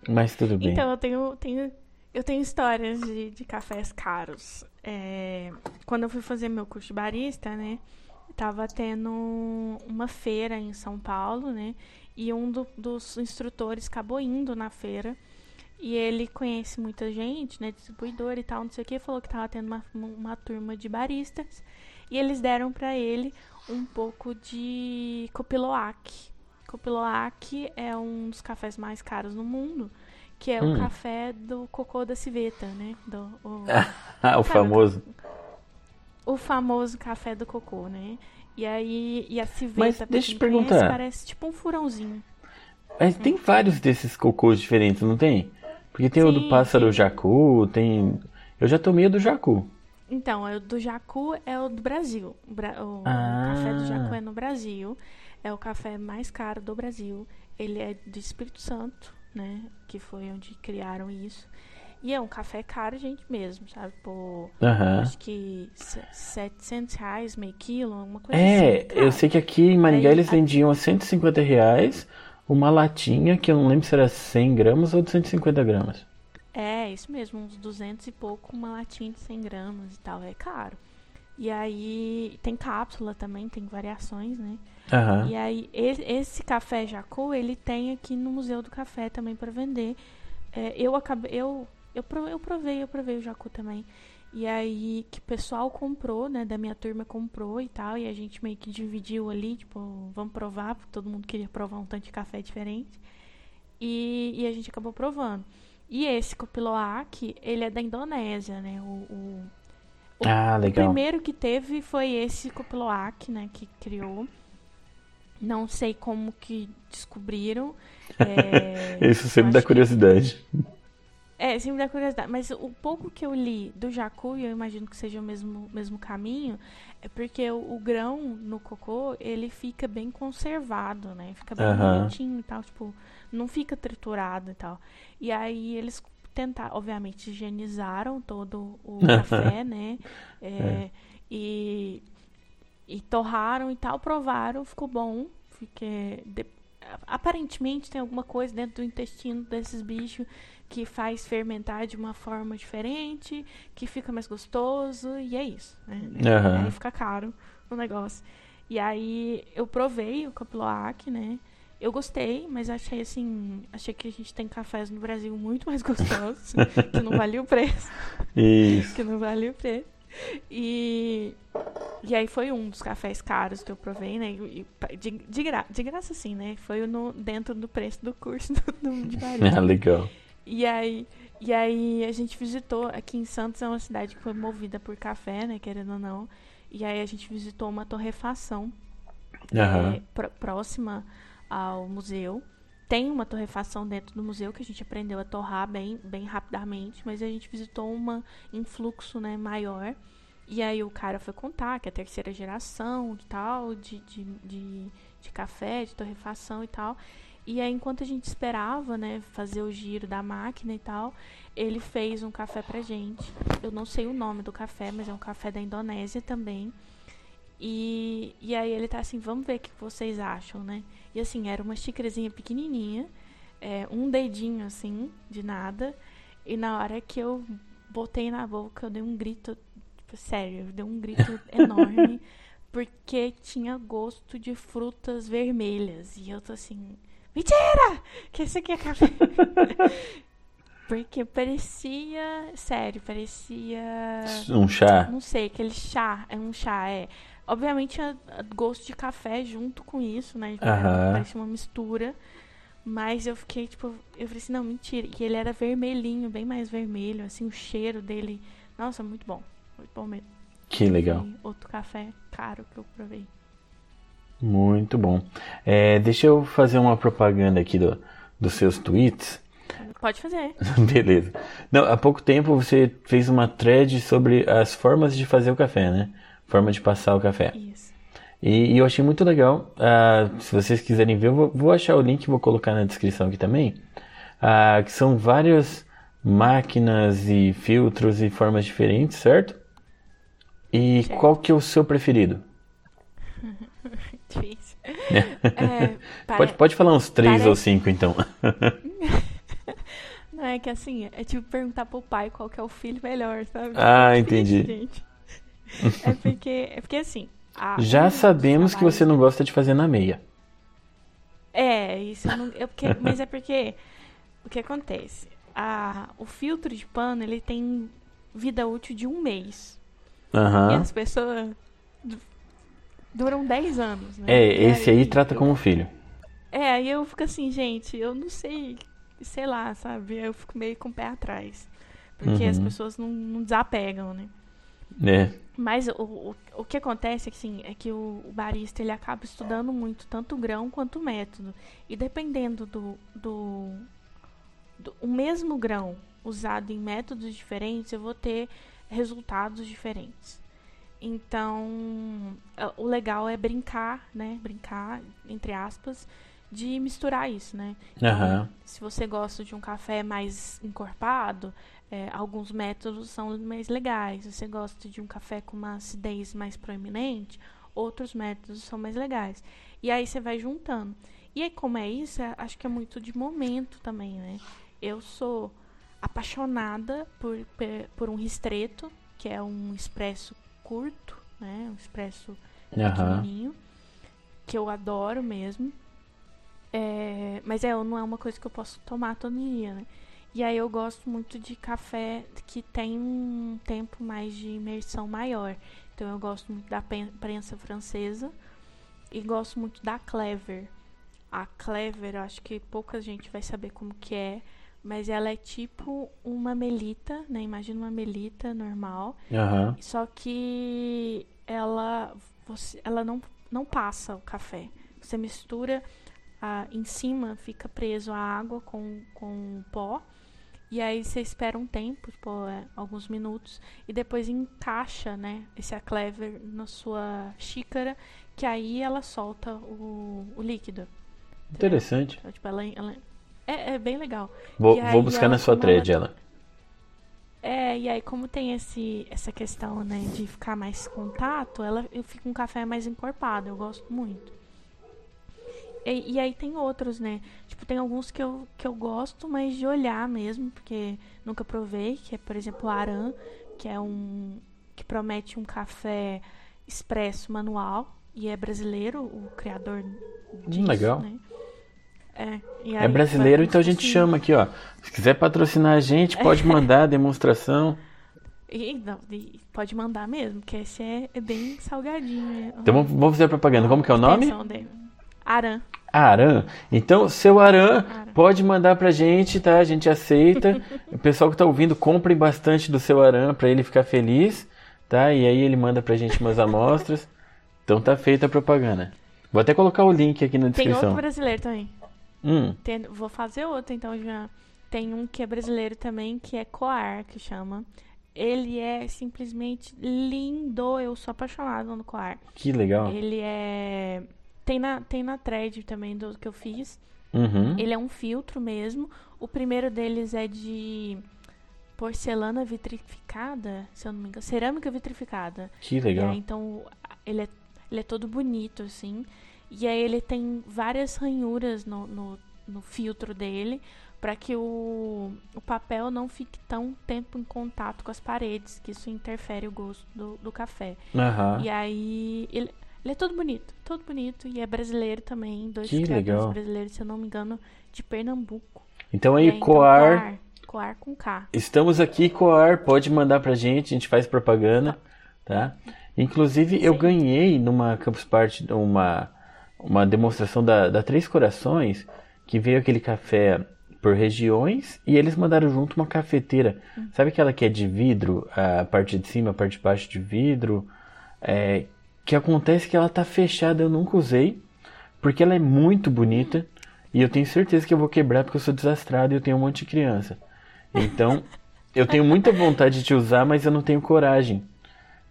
Mas tudo bem. Então, eu tenho, tenho, eu tenho histórias de, de cafés caros. É, quando eu fui fazer meu curso de barista, né? Tava tendo uma feira em São Paulo, né? E um do- dos instrutores acabou indo na feira. E ele conhece muita gente, né? Distribuidor e tal, não sei o que. Falou que tava tendo uma, uma turma de baristas. E eles deram pra ele um pouco de Copiloac. Copiloac é um dos cafés mais caros no mundo. Que é Hum. o café do cocô da civeta, né? Do, o, Ah, o famoso. o famoso café do cocô, né? E aí, e a civeta, Mas deixa eu te conhece, perguntar. parece tipo um furãozinho. Mas tem vários desses cocôs diferentes, não tem? Porque tem o do Sim, pássaro tem. jacu, tem. Eu já tomei o do jacu. Então, o do Jacu é o do Brasil. O, bra- o- o Ah. café do Jacu é no Brasil. É o café mais caro do Brasil. Ele é do Espírito Santo, né? Que foi onde criaram isso. E é um café caro, gente, mesmo, sabe? Por, acho que se- 700 reais, meio quilo, uma coisa É, assim. caro. eu sei que aqui em Maringá Aí, eles vendiam a 150 reais uma latinha que eu não lembro se era 100 gramas ou de 150 gramas. É, isso mesmo, uns 200 e pouco, uma latinha de 100 gramas e tal, é caro. E aí tem cápsula também, tem variações, né? Aham. E aí esse café Jacu, ele tem aqui no Museu do Café também para vender. É, eu acabei, eu, eu, eu provei, eu provei o Jacu também. E aí que o pessoal comprou, né, da minha turma comprou e tal, e a gente meio que dividiu ali, tipo, vamos provar, porque todo mundo queria provar um tanto de café diferente. E, e a gente acabou provando. E esse Copiloac, ele é da Indonésia, né? O, o, o- Ah, o legal. primeiro que teve foi esse Copiloac, né? Que criou. Não sei como que descobriram. É, Isso sempre dá acho que- curiosidade. é, sempre dá curiosidade. Mas o pouco que eu li do jacu, e eu imagino que seja o mesmo, mesmo caminho, é porque o, o grão no cocô, ele fica bem conservado, né? Fica bem Aham. bonitinho e tal, tipo, não fica triturado e tal. E aí eles tentaram, obviamente, higienizaram todo o café, né? É, E, e torraram e tal, provaram, ficou bom. Fiquei, de- aparentemente tem alguma coisa dentro do intestino desses bichos que faz fermentar de uma forma diferente, que fica mais gostoso, e é isso. Né? Aham. Aí fica caro o negócio. E aí eu provei o Copiloac, né? Eu gostei, mas achei assim, achei que a gente tem cafés no Brasil muito mais gostosos, que não valia o preço Isso. que não vale o preço. E, e aí foi um dos cafés caros que eu provei, né? E, de, de, gra, de graça, sim, né? Foi no, dentro do preço do curso do, do, de Ah, barista. legal. E aí, e aí a gente visitou, aqui em Santos é uma cidade que foi movida por café, né? Querendo ou não. E aí a gente visitou uma torrefação Aham. é, pró- próxima ao museu. Tem uma torrefação dentro do museu que a gente aprendeu a torrar bem, bem rapidamente, mas a gente visitou uma em fluxo né, maior. E aí o cara foi contar que é a terceira geração de tal, de, de, de, de café, de torrefação e tal. E aí, enquanto a gente esperava, né, fazer o giro da máquina e tal, ele fez um café pra gente. Eu não sei o nome do café, mas é um café da Indonésia também. E, e aí ele tá assim, vamos ver o que vocês acham, né? E assim, era uma xícarazinha pequenininha, é, um dedinho assim, de nada. E na hora que eu botei na boca, eu dei um grito, tipo, sério, eu dei um grito enorme, porque tinha gosto de frutas vermelhas. E eu tô assim, mentira! Que esse aqui é café. porque parecia, sério, parecia Um chá. não sei, aquele chá, é um chá, é. Obviamente tinha gosto de café junto com isso, né? Aham. Parecia uma mistura. Mas eu fiquei, tipo, eu falei assim, não, mentira. E ele era vermelhinho, bem mais vermelho, assim, o cheiro dele. Nossa, muito bom. Muito bom mesmo. Que legal. E outro café caro que eu provei. Muito bom. É, deixa eu fazer uma propaganda aqui do, dos seus tweets. Pode fazer. Beleza. Não, há pouco tempo você fez uma thread sobre as formas de fazer o café, né? Forma de passar o café. Isso. E, e eu achei muito legal. Ah, se vocês quiserem ver, eu vou, vou achar o link, vou colocar na descrição aqui também. Ah, que são várias máquinas e filtros e formas diferentes, certo? E Certo. qual que é o seu preferido? Difícil. É, Pode, pode falar uns três parece- ou cinco, então. Não, é que assim, é tipo perguntar pro pai qual que é o filho melhor, sabe? Ah, É entendi. gente. É porque, é porque assim. Já sabemos que trabalhos- você não gosta de fazer na meia. É, isso eu não. eu porque, mas é porque. O que acontece? A, o filtro de pano, ele tem vida útil de um mês. E Aham. as pessoas du- duram 10 anos, né? É, E esse aí trata como filho. É, aí eu fico assim, gente, eu não sei, sei lá, sabe? Eu fico meio com o pé atrás. Porque as Uhum. pessoas não, não desapegam, né? É. Mas o, o, o que acontece é que, assim, é que o, o barista ele acaba estudando muito, tanto o grão quanto o método. E dependendo do, do, do- o mesmo grão usado em métodos diferentes, eu vou ter resultados diferentes. Então, o legal é brincar, né? Brincar, entre aspas, de misturar isso, né? Então, Aham. se você gosta de um café mais encorpado, é, alguns métodos são mais legais. Se você gosta de um café com uma acidez mais proeminente, outros métodos são mais legais. E aí você vai juntando. E aí, como é isso, é- acho que é muito de momento também, né? Eu sou apaixonada por, por um ristreto, que é um expresso curto, né? Um expresso Aham. pequenininho, que eu adoro mesmo. É, mas é, não é uma coisa que eu posso tomar todo dia, né? E aí eu gosto muito de café que tem um tempo mais de imersão maior. Então eu gosto muito da prensa francesa e gosto muito da Clever. A Clever, eu acho que pouca gente vai saber como que é, mas ela é tipo uma melita, né? Imagina uma melita normal, Aham. só que ela, você, ela não, não passa o café. Você mistura ah, em cima, fica preso a água com, com pó. E aí você espera um tempo, tipo, é, alguns minutos, e depois encaixa, né, esse a clever na sua xícara, que aí ela solta o, o líquido. Interessante. Então, tipo, ela, ela- é, é bem legal. Vou, E vou aí buscar ela, na sua thread ela- ela. É, e aí como tem esse, essa questão, né, de ficar mais contato, ela eu fico um café mais encorpado, eu gosto muito. E, e aí tem outros, né? Tipo, tem alguns que eu, que eu gosto, mas de olhar mesmo, porque nunca provei, que é, por exemplo, o Aran, que é um que promete um café expresso manual e é brasileiro, o criador disso, legal. né? É, e É brasileiro, então a gente assim, chama aqui, ó. Se quiser patrocinar a gente, pode mandar a demonstração. E, não, e pode mandar mesmo, porque esse é, é bem salgadinho. é Então vamos, vamos fazer a propaganda. Como que é o nome? dele. Aran. Aran. Então, seu Aran, Aran. pode mandar pra gente, tá? A gente aceita. o pessoal que tá ouvindo, comprem bastante do seu Aran pra ele ficar feliz, tá? E aí ele manda pra gente umas amostras. Então tá feita a propaganda. Vou até colocar o link aqui na Tem descrição. outro brasileiro também. Hum, Tem- vou fazer outro, então já. Tem um que é brasileiro também, que é Coar, que chama. Ele é simplesmente lindo. Eu sou apaixonada no Coar. que legal. Ele é. Tem na, tem na thread também do que eu fiz. Uhum. Ele é um filtro mesmo. O primeiro deles é de porcelana vitrificada, se eu não me engano. Cerâmica vitrificada. Que legal. aí, então, ele é, ele é todo bonito, assim. E aí ele tem várias ranhuras no, no, no filtro dele para que o, o papel não fique tão tempo em contato com as paredes, que isso interfere o gosto do, do café. Aham. E aí ele, ele é todo bonito, todo bonito. E é brasileiro também, dois Que legal. brasileiros, se eu não me engano, de Pernambuco. Então aí, então, Coar. Coar, Coar com K. Estamos aqui, Coar, pode mandar pra gente, a gente faz propaganda, tá? Inclusive, eu Sim. ganhei numa Campus Party uma, uma demonstração da, da Três Corações, que veio aquele café por regiões e eles mandaram junto uma cafeteira. Sabe aquela que é de vidro, a parte de cima, a parte de baixo de vidro? É, que acontece que ela tá fechada, eu nunca usei, porque ela é muito bonita e eu tenho certeza que eu vou quebrar porque eu sou desastrado e eu tenho um monte de criança. Então, eu tenho muita vontade de usar, mas eu não tenho coragem.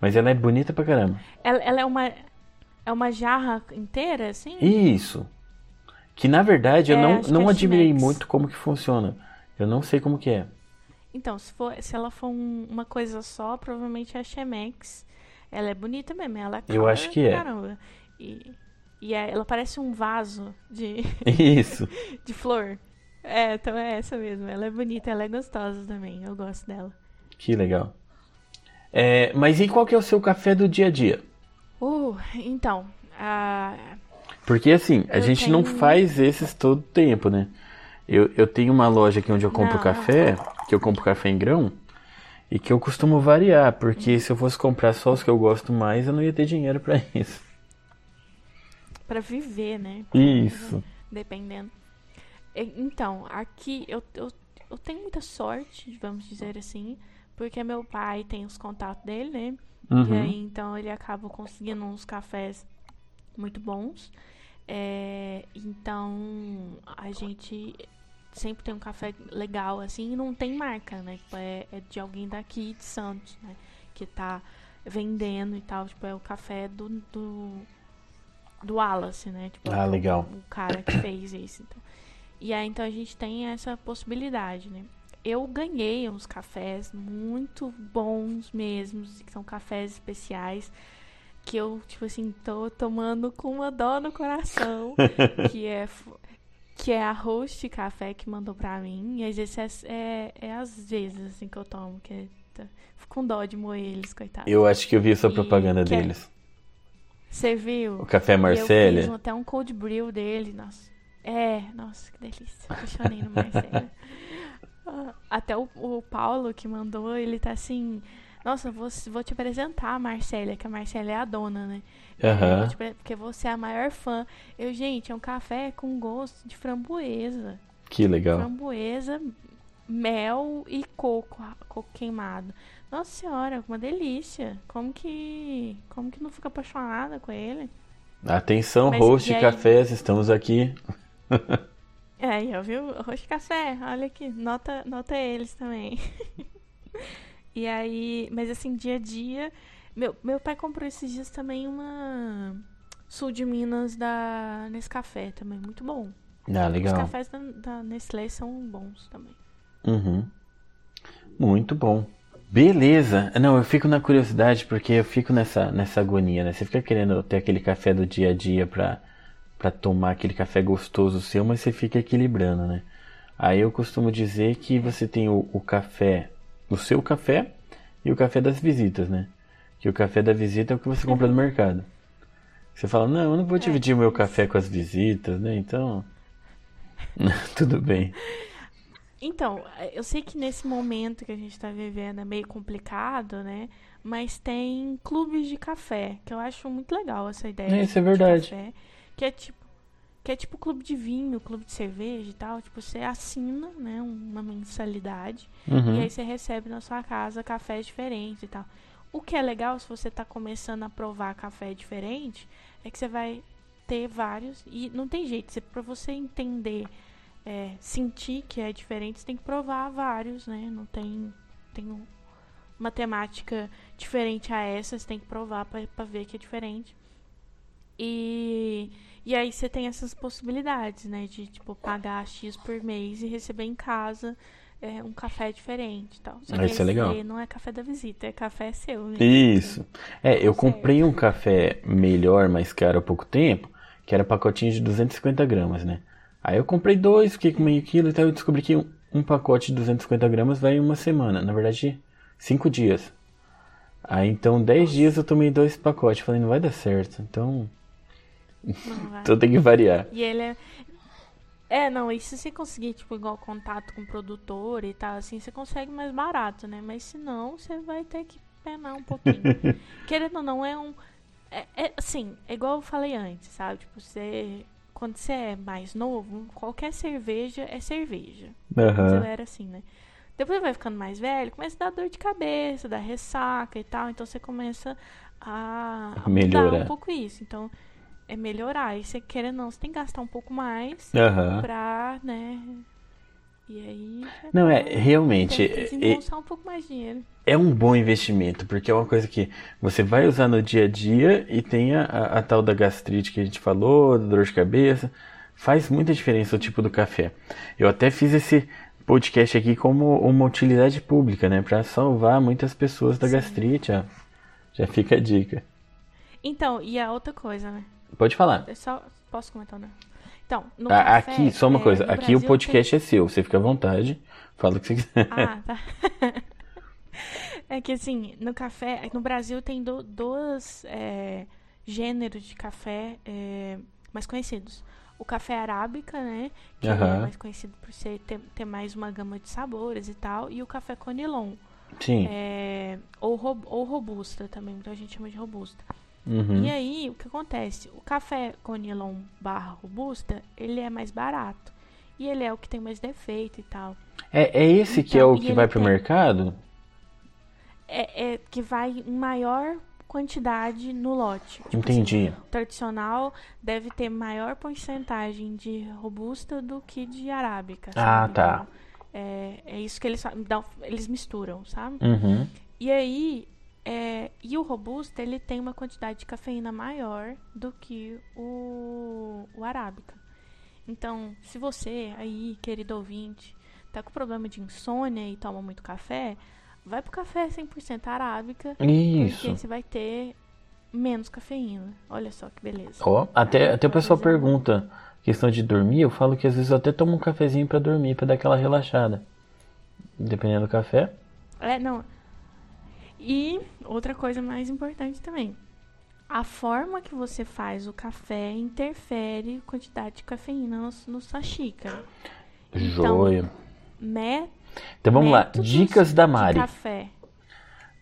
Mas ela é bonita pra caramba. Ela, ela é uma. É uma jarra inteira, assim? Isso. Que na verdade eu É, não, acho que não é admirei muito como que funciona. Eu não sei como que é. Então, se, for, se ela for um- uma coisa só, provavelmente é a Chemex. Ela é bonita mesmo, ela é Eu cara acho que é. Caramba. E, e é- ela parece um vaso de, Isso. de flor. É, então é essa mesmo. Ela é bonita, ela é gostosa também. Eu gosto dela. Que legal. É, mas e qual que é o seu café do dia a dia? Uh, então, a, Porque assim, a Eu gente não tenho- faz esses todo tempo, né? Eu, eu tenho uma loja aqui onde eu compro Não. café, que eu compro café em grão, e que eu costumo variar, porque se eu fosse comprar só os que eu gosto mais, eu não ia ter dinheiro pra isso. pra viver, né? Isso. dependendo. E- Então, aqui eu, eu, eu tenho muita sorte, vamos dizer assim, porque meu pai tem os contatos dele, né? E Uhum. aí, então, ele acaba conseguindo uns cafés muito bons. É, então, a gente sempre tem um café legal, assim, e não tem marca, né? Tipo, é, é de alguém daqui de Santos, né? Que tá vendendo e tal. Tipo, é o café do, do, do Wallace, né? Tipo, Ah, o- legal. O cara que fez isso. Então. E aí, então, a gente tem essa possibilidade, né? Eu ganhei uns cafés muito bons mesmo, que são cafés especiais, que eu, tipo assim, tô tomando com uma dó no coração, que é que é a Host Café que mandou pra mim, e às vezes é, é, é às vezes, assim, que eu tomo, que é, tá- fico com dó de moer eles, coitados. Eu acho que eu vi essa E propaganda que é- deles. Você viu? O café E eu fiz até um cold brew dele, nossa. É, nossa, que delícia. Apaixonei no Marcelo. Ah, até o, o Paulo que mandou, ele tá assim. Nossa, vou, vou te apresentar a Marcélia, que a Marcélia é a dona, né? Vou te porque você é a maior fã. Eu, gente, é um café com gosto de framboesa. Que legal. Framboesa, mel e coco, coco queimado. Nossa senhora, uma delícia. Como que. Como que não fica apaixonada com ele? Atenção, Mas host e aí? cafés, estamos aqui. É, viu? Roxo Café, olha aqui, nota, nota eles também. e aí, mas assim, dia a dia. Meu, meu pai comprou esses dias também uma sul de Minas da Nescafé também, muito bom. Ah, Os legal. cafés da, da Nestlé são bons também. Uhum. Muito bom. Beleza. Não, eu fico na curiosidade porque eu fico nessa, nessa agonia, né? Você fica querendo ter aquele café do dia a dia pra, pra tomar aquele café gostoso seu, mas você fica equilibrando, né? Aí eu costumo dizer que você tem o, o café, o seu café e o café das visitas, né? Que o café da visita é o que você compra no mercado. Você fala, não, eu não vou dividir o meu café com as visitas, né? Então. Tudo bem. Então, eu sei que nesse momento que a gente tá vivendo é meio complicado, né? Mas tem clubes de café, que eu acho muito legal essa ideia. É, isso é verdade. café, que é tipo que é tipo clube de vinho, clube de cerveja e tal, tipo você assina, né, uma mensalidade Uhum. e aí você recebe na sua casa cafés diferentes e tal. O que é legal se você tá começando a provar café diferente, é que você vai ter vários e não tem jeito, você, pra você entender, é, sentir que é diferente, você tem que provar vários, né? Não tem, tem um- uma temática diferente a essa, você tem que provar pra ver que é diferente. E, e aí você tem essas possibilidades, né? De tipo pagar X por mês e receber em casa é, um café diferente e tal. Só Ah, que isso é legal. não é café da visita, é café seu, né? Isso. É, eu comprei um café melhor, mais caro há pouco tempo, que era pacotinho de 250 gramas, né? Aí eu comprei dois, fiquei com meio quilo, então eu descobri que um, um pacote de 250 gramas vai em uma semana. Na verdade, cinco dias. Aí então, 10 dias eu tomei dois pacotes. Falei, não vai dar certo. Então. então tem que variar. E ele é. É, não, e se você conseguir, tipo, igual contato com o produtor e tal, assim, você consegue mais barato, né? Mas se não, você vai ter que penar um pouquinho. Querendo ou não, é um. É, é, assim, é igual eu falei antes, sabe? Tipo, você. Quando você é mais novo, qualquer cerveja é cerveja. Eu Aham. era assim, né? Depois vai ficando mais velho, começa a dar dor de cabeça, dar ressaca e tal. Então você começa a, a Melhorar. um pouco isso. Então é melhorar. E você querendo ou não, você tem que gastar um pouco mais Aham. pra, né? E aí. Não, é realmente. Tem que é- um pouco mais de dinheiro. É um bom investimento, porque é uma coisa que você vai usar no dia a dia e tem a, a- a tal da gastrite que a gente falou, da dor de cabeça. Faz muita diferença o tipo do café. Eu até fiz esse podcast aqui como uma utilidade pública, né? Pra salvar muitas pessoas da gastrite, ó. Já fica a dica. Então, e a outra coisa, né? Pode falar. Eu só posso comentar, né? Então, no A- café, aqui, só uma é, coisa. Aqui Brasil o podcast é seu. Você fica à vontade. Fala o que você quiser. tem- Ah, tá. é que assim, no café, no Brasil tem do- dois é, gêneros de café é, mais conhecidos. O café arábica, né? Que é Aham. mais conhecido por ser, ter, ter mais uma gama de sabores e tal. E o café conilon. Sim. É, ou, ou robusta também, muita gente chama de robusta. Uhum. E aí, o que acontece? O café conilon barra robusta, ele é mais barato. E ele é o que tem mais defeito e tal. É, é esse que é Então, o que vai pro tem- mercado? É, é que vai em maior quantidade no lote. Tipo Entendi. assim, o tradicional deve ter maior porcentagem de robusta do que de arábica. Ah, sabe? tá. Então, é, é isso que eles eles misturam, sabe? Uhum. E aí, é, e o robusta, ele tem uma quantidade de cafeína maior do que o, o arábica. Então, se você aí, querido ouvinte, tá com problema de insônia e toma muito café, vai pro café 100% arábica, Isso. porque você vai ter menos cafeína. Olha só que beleza. Ó, até, até o pessoal pergunta, questão de dormir, eu falo que às vezes eu até tomo um cafezinho pra dormir, pra dar aquela relaxada. Dependendo do café. É, não. E outra coisa mais importante também. A forma que você faz o café interfere a quantidade de cafeína no, no sua xícara. Então, Joia. Mé Então vamos lá, dicas da Mari. café.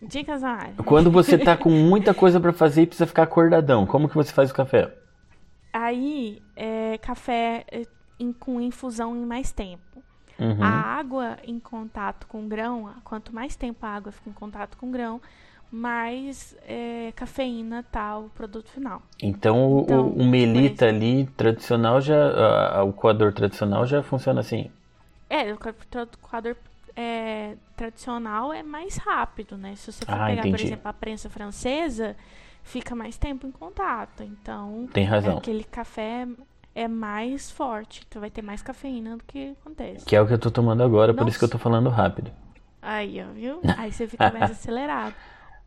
Dicas da Mari. Quando você tá com muita coisa pra fazer e precisa ficar acordadão, como que você faz o café? Aí, é, café é, em- com infusão em mais tempo. Uhum. A água em contato com o grão, quanto mais tempo a água fica em contato com o grão, mais é, cafeína tá o produto final. Então, o- Então, o, o melita por ali, tradicional, já. a- a- o coador tradicional já funciona assim. É, o coador é, tradicional é mais rápido, né? Se você for Ah, pegar, por entendi. exemplo, a prensa francesa, fica mais tempo em contato. Então, Tem razão. aquele café é mais forte. Então vai ter mais cafeína do que acontece. Que é o que eu tô tomando agora, por Não isso que eu tô falando rápido. Aí, ó, viu? Aí você fica mais acelerado.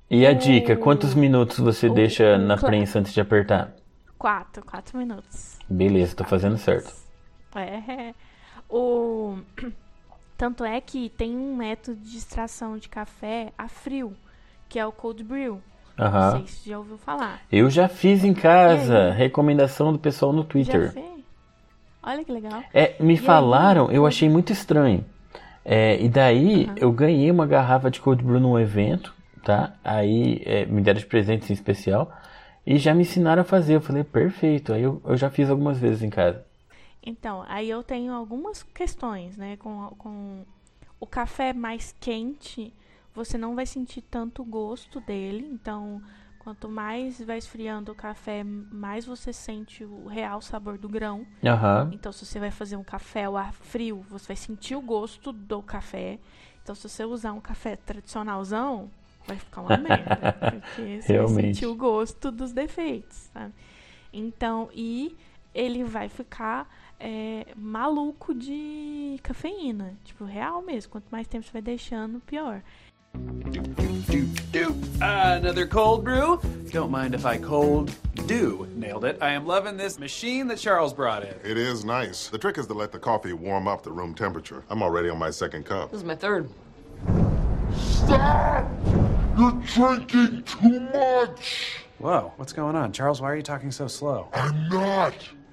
E a O- dica, quantos minutos você o- deixa o na prensa antes de apertar? Quatro, quatro minutos. Beleza, tô fazendo certo. É. O... Tanto é que tem um método de extração de café a frio, que é o cold brew. Não Aham. sei se já ouviu falar. Eu já fiz em casa, E aí? recomendação do pessoal no Já Twitter. fez? Olha que legal. É, me aí? falaram, eu achei muito estranho. É, e daí eu ganhei uma garrafa de cold brew num evento, tá? Aí é, me deram de presente em especial e já me ensinaram a fazer. Eu falei, perfeito. Aí eu, eu já fiz algumas vezes em casa. Então, aí eu tenho algumas questões, né? Com, com o café mais quente, você não vai sentir tanto gosto dele. Então, quanto mais vai esfriando o café, mais você sente o real sabor do grão. Aham. Então, se você vai fazer um café ao ar frio, você vai sentir o gosto do café. Então, se você usar um café tradicionalzão, vai ficar uma merda. Porque você vai Realmente. sentir o gosto dos defeitos, sabe? Então, e ele vai ficar é, maluco de cafeína. Tipo, real mesmo. Quanto mais tempo você vai deixando, pior. Doop, doop. Uh, another cold brew? Don't mind if I cold do. Nailed it. I am loving this machine that Charles brought in. It is nice. The trick is to let the coffee warm up to room temperature. I'm already on my second cup. This is my third. Stop! You're drinking too much! Whoa, what's going on? Charles, why are you talking so slow? I'm not.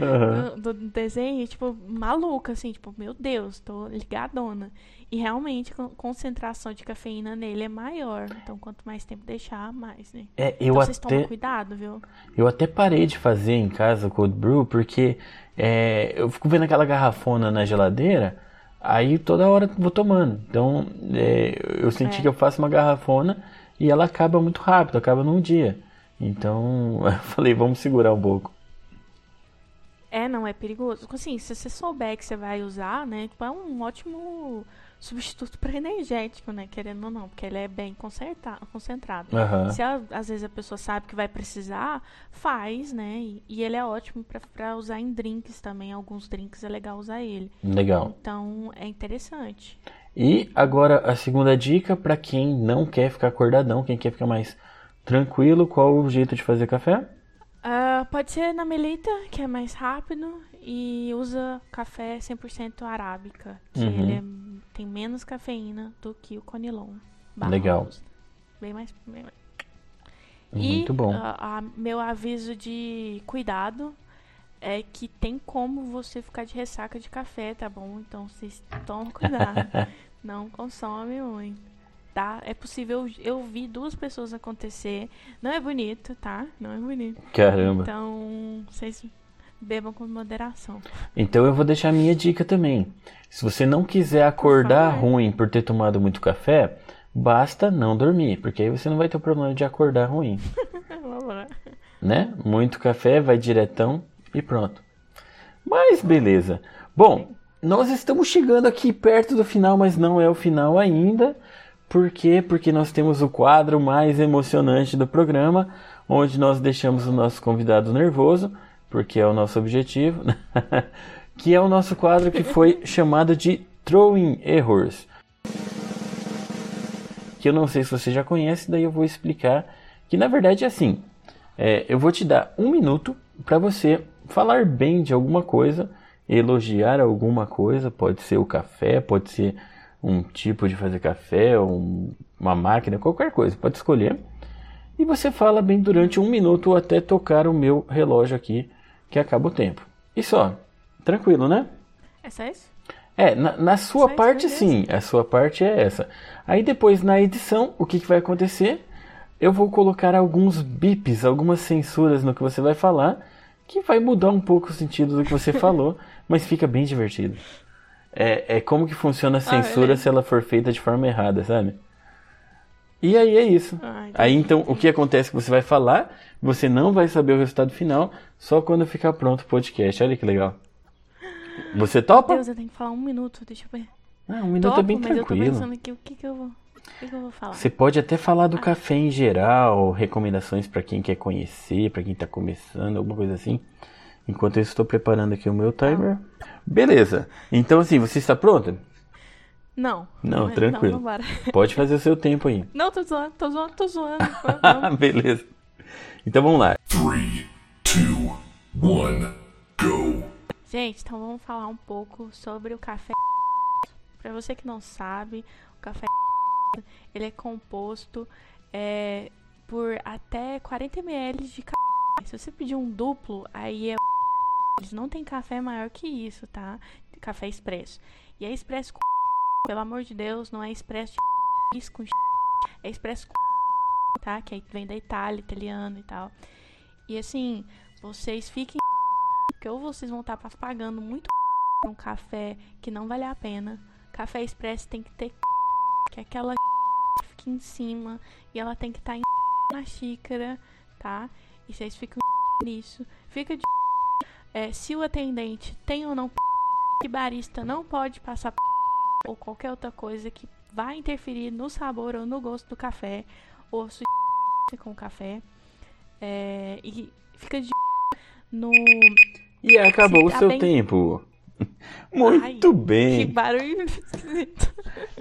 Aham. Do, do desenho, tipo, maluca, assim, tipo, meu Deus, tô ligadona. E realmente, a concentração de cafeína nele é maior. Então, quanto mais tempo deixar, mais, né? É, eu então, vocês até- tomam cuidado, viu? Eu até parei de fazer em casa o cold brew porque é, eu fico vendo aquela garrafona na geladeira, aí toda hora vou tomando. Então é, eu senti É. que eu faço uma garrafona e ela acaba muito rápido, acaba num dia. Então eu falei, vamos segurar um pouco. É, não, é perigoso. Assim, se você souber que você vai usar, né? Tipo, é um ótimo substituto para energético, né? Querendo ou não, porque ele é bem concentrado. Aham. Se a- às vezes a pessoa sabe que vai precisar, faz, né? E, e ele é ótimo para usar em drinks também. Alguns drinks é legal usar ele. Legal. Então, é interessante. E agora a segunda dica para quem não quer ficar acordadão, quem quer ficar mais tranquilo, qual o jeito de fazer café? Ah, pode ser na melita, que é mais rápido, e usa café 100% arábica, que Uhum. ele é- tem menos cafeína do que o Conilon. Legal. robusta. Bem mais. Bem mais. Muito e, bom. ah, a- meu aviso de cuidado é que tem como você ficar de ressaca de café, tá bom? Então vocês tomam cuidado. Não consome muito. Tá? É possível. Eu vi duas pessoas acontecer. Não é bonito, tá? Não é bonito. Caramba. Então, vocês bebam com moderação. Então eu vou deixar a minha dica também. Se você não quiser acordar favor. ruim por ter tomado muito café, basta não dormir, porque aí você não vai ter o problema de acordar ruim, Vamos lá. né? Muito café, vai diretão e pronto. Mas beleza. Bom, nós estamos chegando aqui perto do final, mas não é o final ainda. Por quê? Porque nós temos o quadro mais emocionante do programa, onde nós deixamos o nosso convidado nervoso, porque é o nosso objetivo, que é o nosso quadro que foi chamado de Throwing Errors. Que eu não sei se você já conhece, daí eu vou explicar que na verdade é assim. É, eu vou te dar um minuto para você falar bem de alguma coisa, elogiar alguma coisa, pode ser o café, pode ser um tipo de fazer café, um- uma máquina, qualquer coisa, pode escolher. E você fala bem durante um minuto até tocar o meu relógio aqui, que acaba o tempo. E só, tranquilo, né? É só isso? É, na, na sua isso, parte sim, a sua parte é essa. Aí depois na edição, o que, que vai acontecer? Eu vou colocar alguns bips, algumas censuras no que você vai falar, que vai mudar um pouco o sentido do que você falou, mas fica bem divertido. É, é como que funciona a censura beleza. se ela for feita de forma errada, sabe? E aí é isso. Ah. Aí então o que acontece é que você vai falar, você não vai saber o resultado final, só quando ficar pronto o podcast. Olha que legal. Você topa? Deus, eu tenho que falar um minuto, deixa eu ver. Ah, um minuto Topo, é bem mas eu tô tranquilo. pensando aqui, o que que eu vou, o que eu vou falar? Você pode até falar do café em geral, recomendações para quem quer conhecer, para quem tá começando, alguma coisa assim. Enquanto eu estou preparando aqui o meu timer. Beleza. Então assim, você está pronta? Não. Não, tranquilo. Não. Pode fazer o seu tempo aí. Não, tô zoando, tô zoando, tô zoando. Beleza. Então vamos lá. Three, two, one, go. Gente, então vamos falar um pouco sobre o café. Pra você que não sabe, o café ele é composto é, por até 40 ml de café. Se você pedir um duplo, aí é eles não tem café maior que isso, tá? Café expresso. E é expresso com pelo amor de Deus, não é expresso de isso com é expresso com tá? Que aí vem da Itália, italiano e tal. E assim, vocês fiquem porque ou vocês vão estar pagando muito um café que não vale a pena. Café expresso tem que ter que é aquela que fica em cima e ela tem que estar na xícara, tá? E vocês ficam nisso. Fica de é, se o atendente tem ou não que barista não pode passar ou qualquer outra coisa que vai interferir no sabor ou no gosto do café ou se com o café. É, e fica de no E acabou o tá seu bem- tempo. Muito Ai, Que bem. barulho esquisito.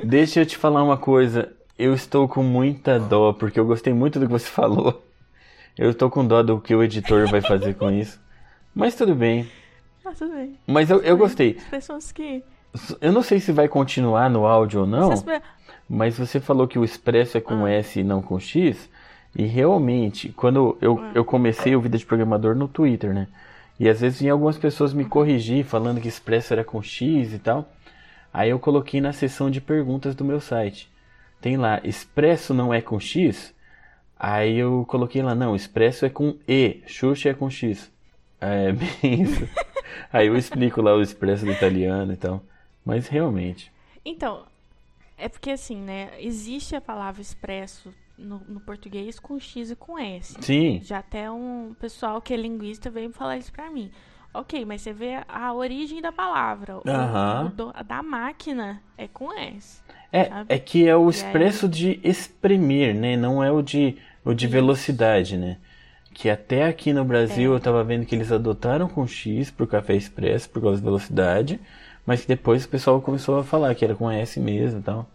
Deixa eu te falar uma coisa. Eu estou com muita dó, porque eu gostei muito do que você falou. Eu estou com dó do que o editor vai fazer com isso. Mas tudo bem. Ah, tudo bem. Mas eu, eu gostei. As pessoas que Eu não sei se vai continuar no áudio ou não, mas você falou que o expresso é com S e não com X. E realmente, quando eu, eu comecei o Vida de Programador no Twitter, né? E às vezes vinha algumas pessoas me corrigir falando que expresso era com X e tal. Aí eu coloquei na seção de perguntas do meu site. Tem lá, expresso não é com X? Aí eu coloquei lá, não, expresso é com E, Xuxa é com X. É bem isso. Aí eu explico lá o expresso do italiano e tal. Mas realmente. Então, é porque assim, né? Existe a palavra expresso no, no português com X e com S. Sim. Já até um pessoal que é linguista veio falar isso pra mim. Ok, mas você vê a origem da palavra. O- Aham. o do- a da máquina é com S. É, sabe? é que é o E aí- expresso de exprimir, né? Não é o de, o de velocidade, né? Que até aqui no Brasil É. eu tava vendo que eles adotaram com X pro café expresso por causa da velocidade, mas que depois o pessoal começou a falar que era com S mesmo e tal.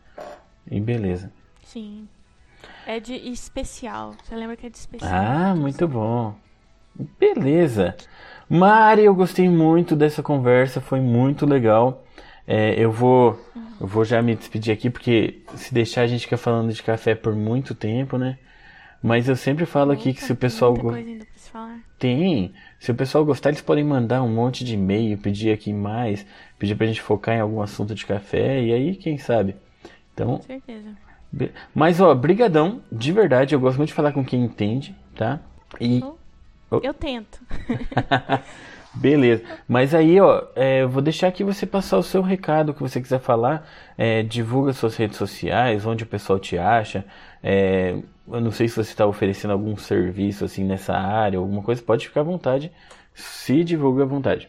E beleza. Sim. É de especial. Você lembra que é de especial? Ah, muito bom. Beleza. Mari, eu gostei muito dessa conversa, foi muito legal. É, eu vou eu vou já me despedir aqui porque se deixar a gente fica falando de café por muito tempo, né? Mas eu sempre falo aqui que se o pessoal Muita go- coisa ainda pra se falar. tem, se o pessoal gostar, eles podem mandar um monte de e-mail, pedir aqui mais, pedir pra gente focar em algum assunto de café e aí, quem sabe. Então, Com certeza. Mas, ó, brigadão, de verdade, eu gosto muito de falar com quem entende, tá? E, Oh. Eu tento. beleza. Mas aí, ó, é, eu vou deixar aqui você passar o seu recado, o que você quiser falar, é, divulga suas redes sociais, onde o pessoal te acha, é, eu não sei se você está oferecendo algum serviço, assim, nessa área, alguma coisa, pode ficar à vontade, se divulga à vontade.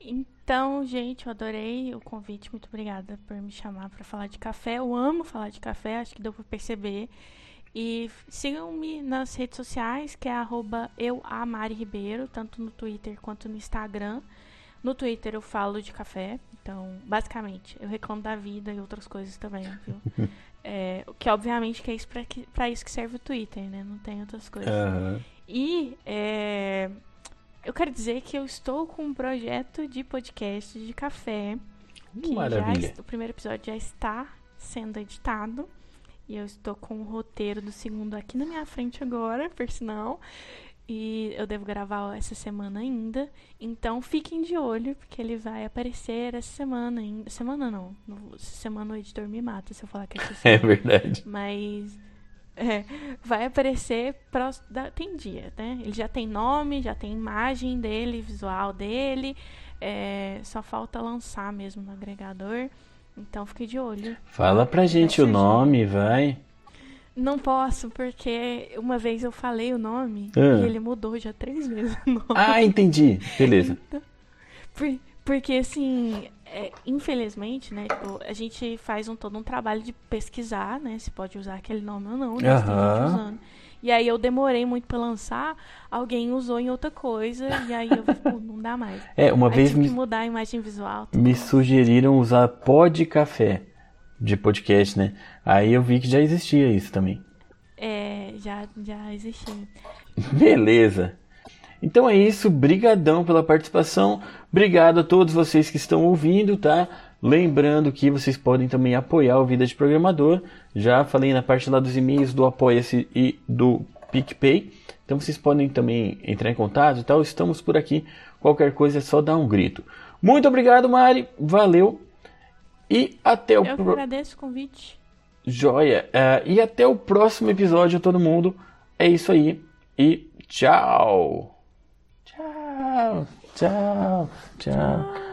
Então, gente, eu adorei o convite. Muito obrigada por me chamar para falar de café. Eu amo falar de café, acho que deu para perceber. E sigam-me nas redes sociais, que é arroba euamariribeiro, tanto no Twitter quanto no Instagram. No Twitter eu falo de café, então, basicamente, eu reclamo da vida e outras coisas também, viu? É, o que obviamente que é isso pra, que, pra isso que serve o Twitter, né? Não tem outras coisas. Aham. E é, eu quero dizer que eu estou com um projeto de podcast de café. Que já Maravilha. est- o primeiro episódio já está sendo editado. E eu estou com o roteiro do segundo aqui na minha frente agora, por sinal. E eu devo gravar essa semana ainda. Então fiquem de olho, porque ele vai aparecer essa semana ainda. Semana não. no- semana o editor me mata se eu falar que é essa É semana. verdade. Mas é, vai aparecer prós- da- tem dia, né? Ele já tem nome, já tem imagem dele, visual dele. é, só falta lançar mesmo no agregador. Então fique de olho. Fala pra gente o nome, vai. Não posso, porque uma vez eu falei o nome Ah. e ele mudou já três vezes o nome. Ah, entendi. Beleza. Por- porque assim, é, infelizmente, né, tipo, a gente faz um, todo um trabalho de pesquisar, né, se pode usar aquele nome ou não, né, Aham. usando. E aí eu demorei muito pra lançar, alguém usou em outra coisa, e aí eu, tipo, não dá mais. É, uma aí vez tive me- que mudar a imagem visual. Me sugeriram usar pod café de podcast, né? Aí eu vi que já existia isso também. É, já, já existia. Beleza. Então é isso, brigadão pela participação. Obrigado a todos vocês que estão ouvindo, tá? Lembrando que vocês podem também apoiar o Vida de Programador. Já falei na parte lá dos e-mails do Apoia-se e do PicPay. Então vocês podem também entrar em contato e tal. Estamos por aqui. Qualquer coisa é só dar um grito. Muito obrigado, Mari. Valeu. E até o Eu pro- agradeço o convite. Joia. É, e até o próximo episódio, todo mundo. É isso aí. E tchau. Tchau. Tchau. Tchau.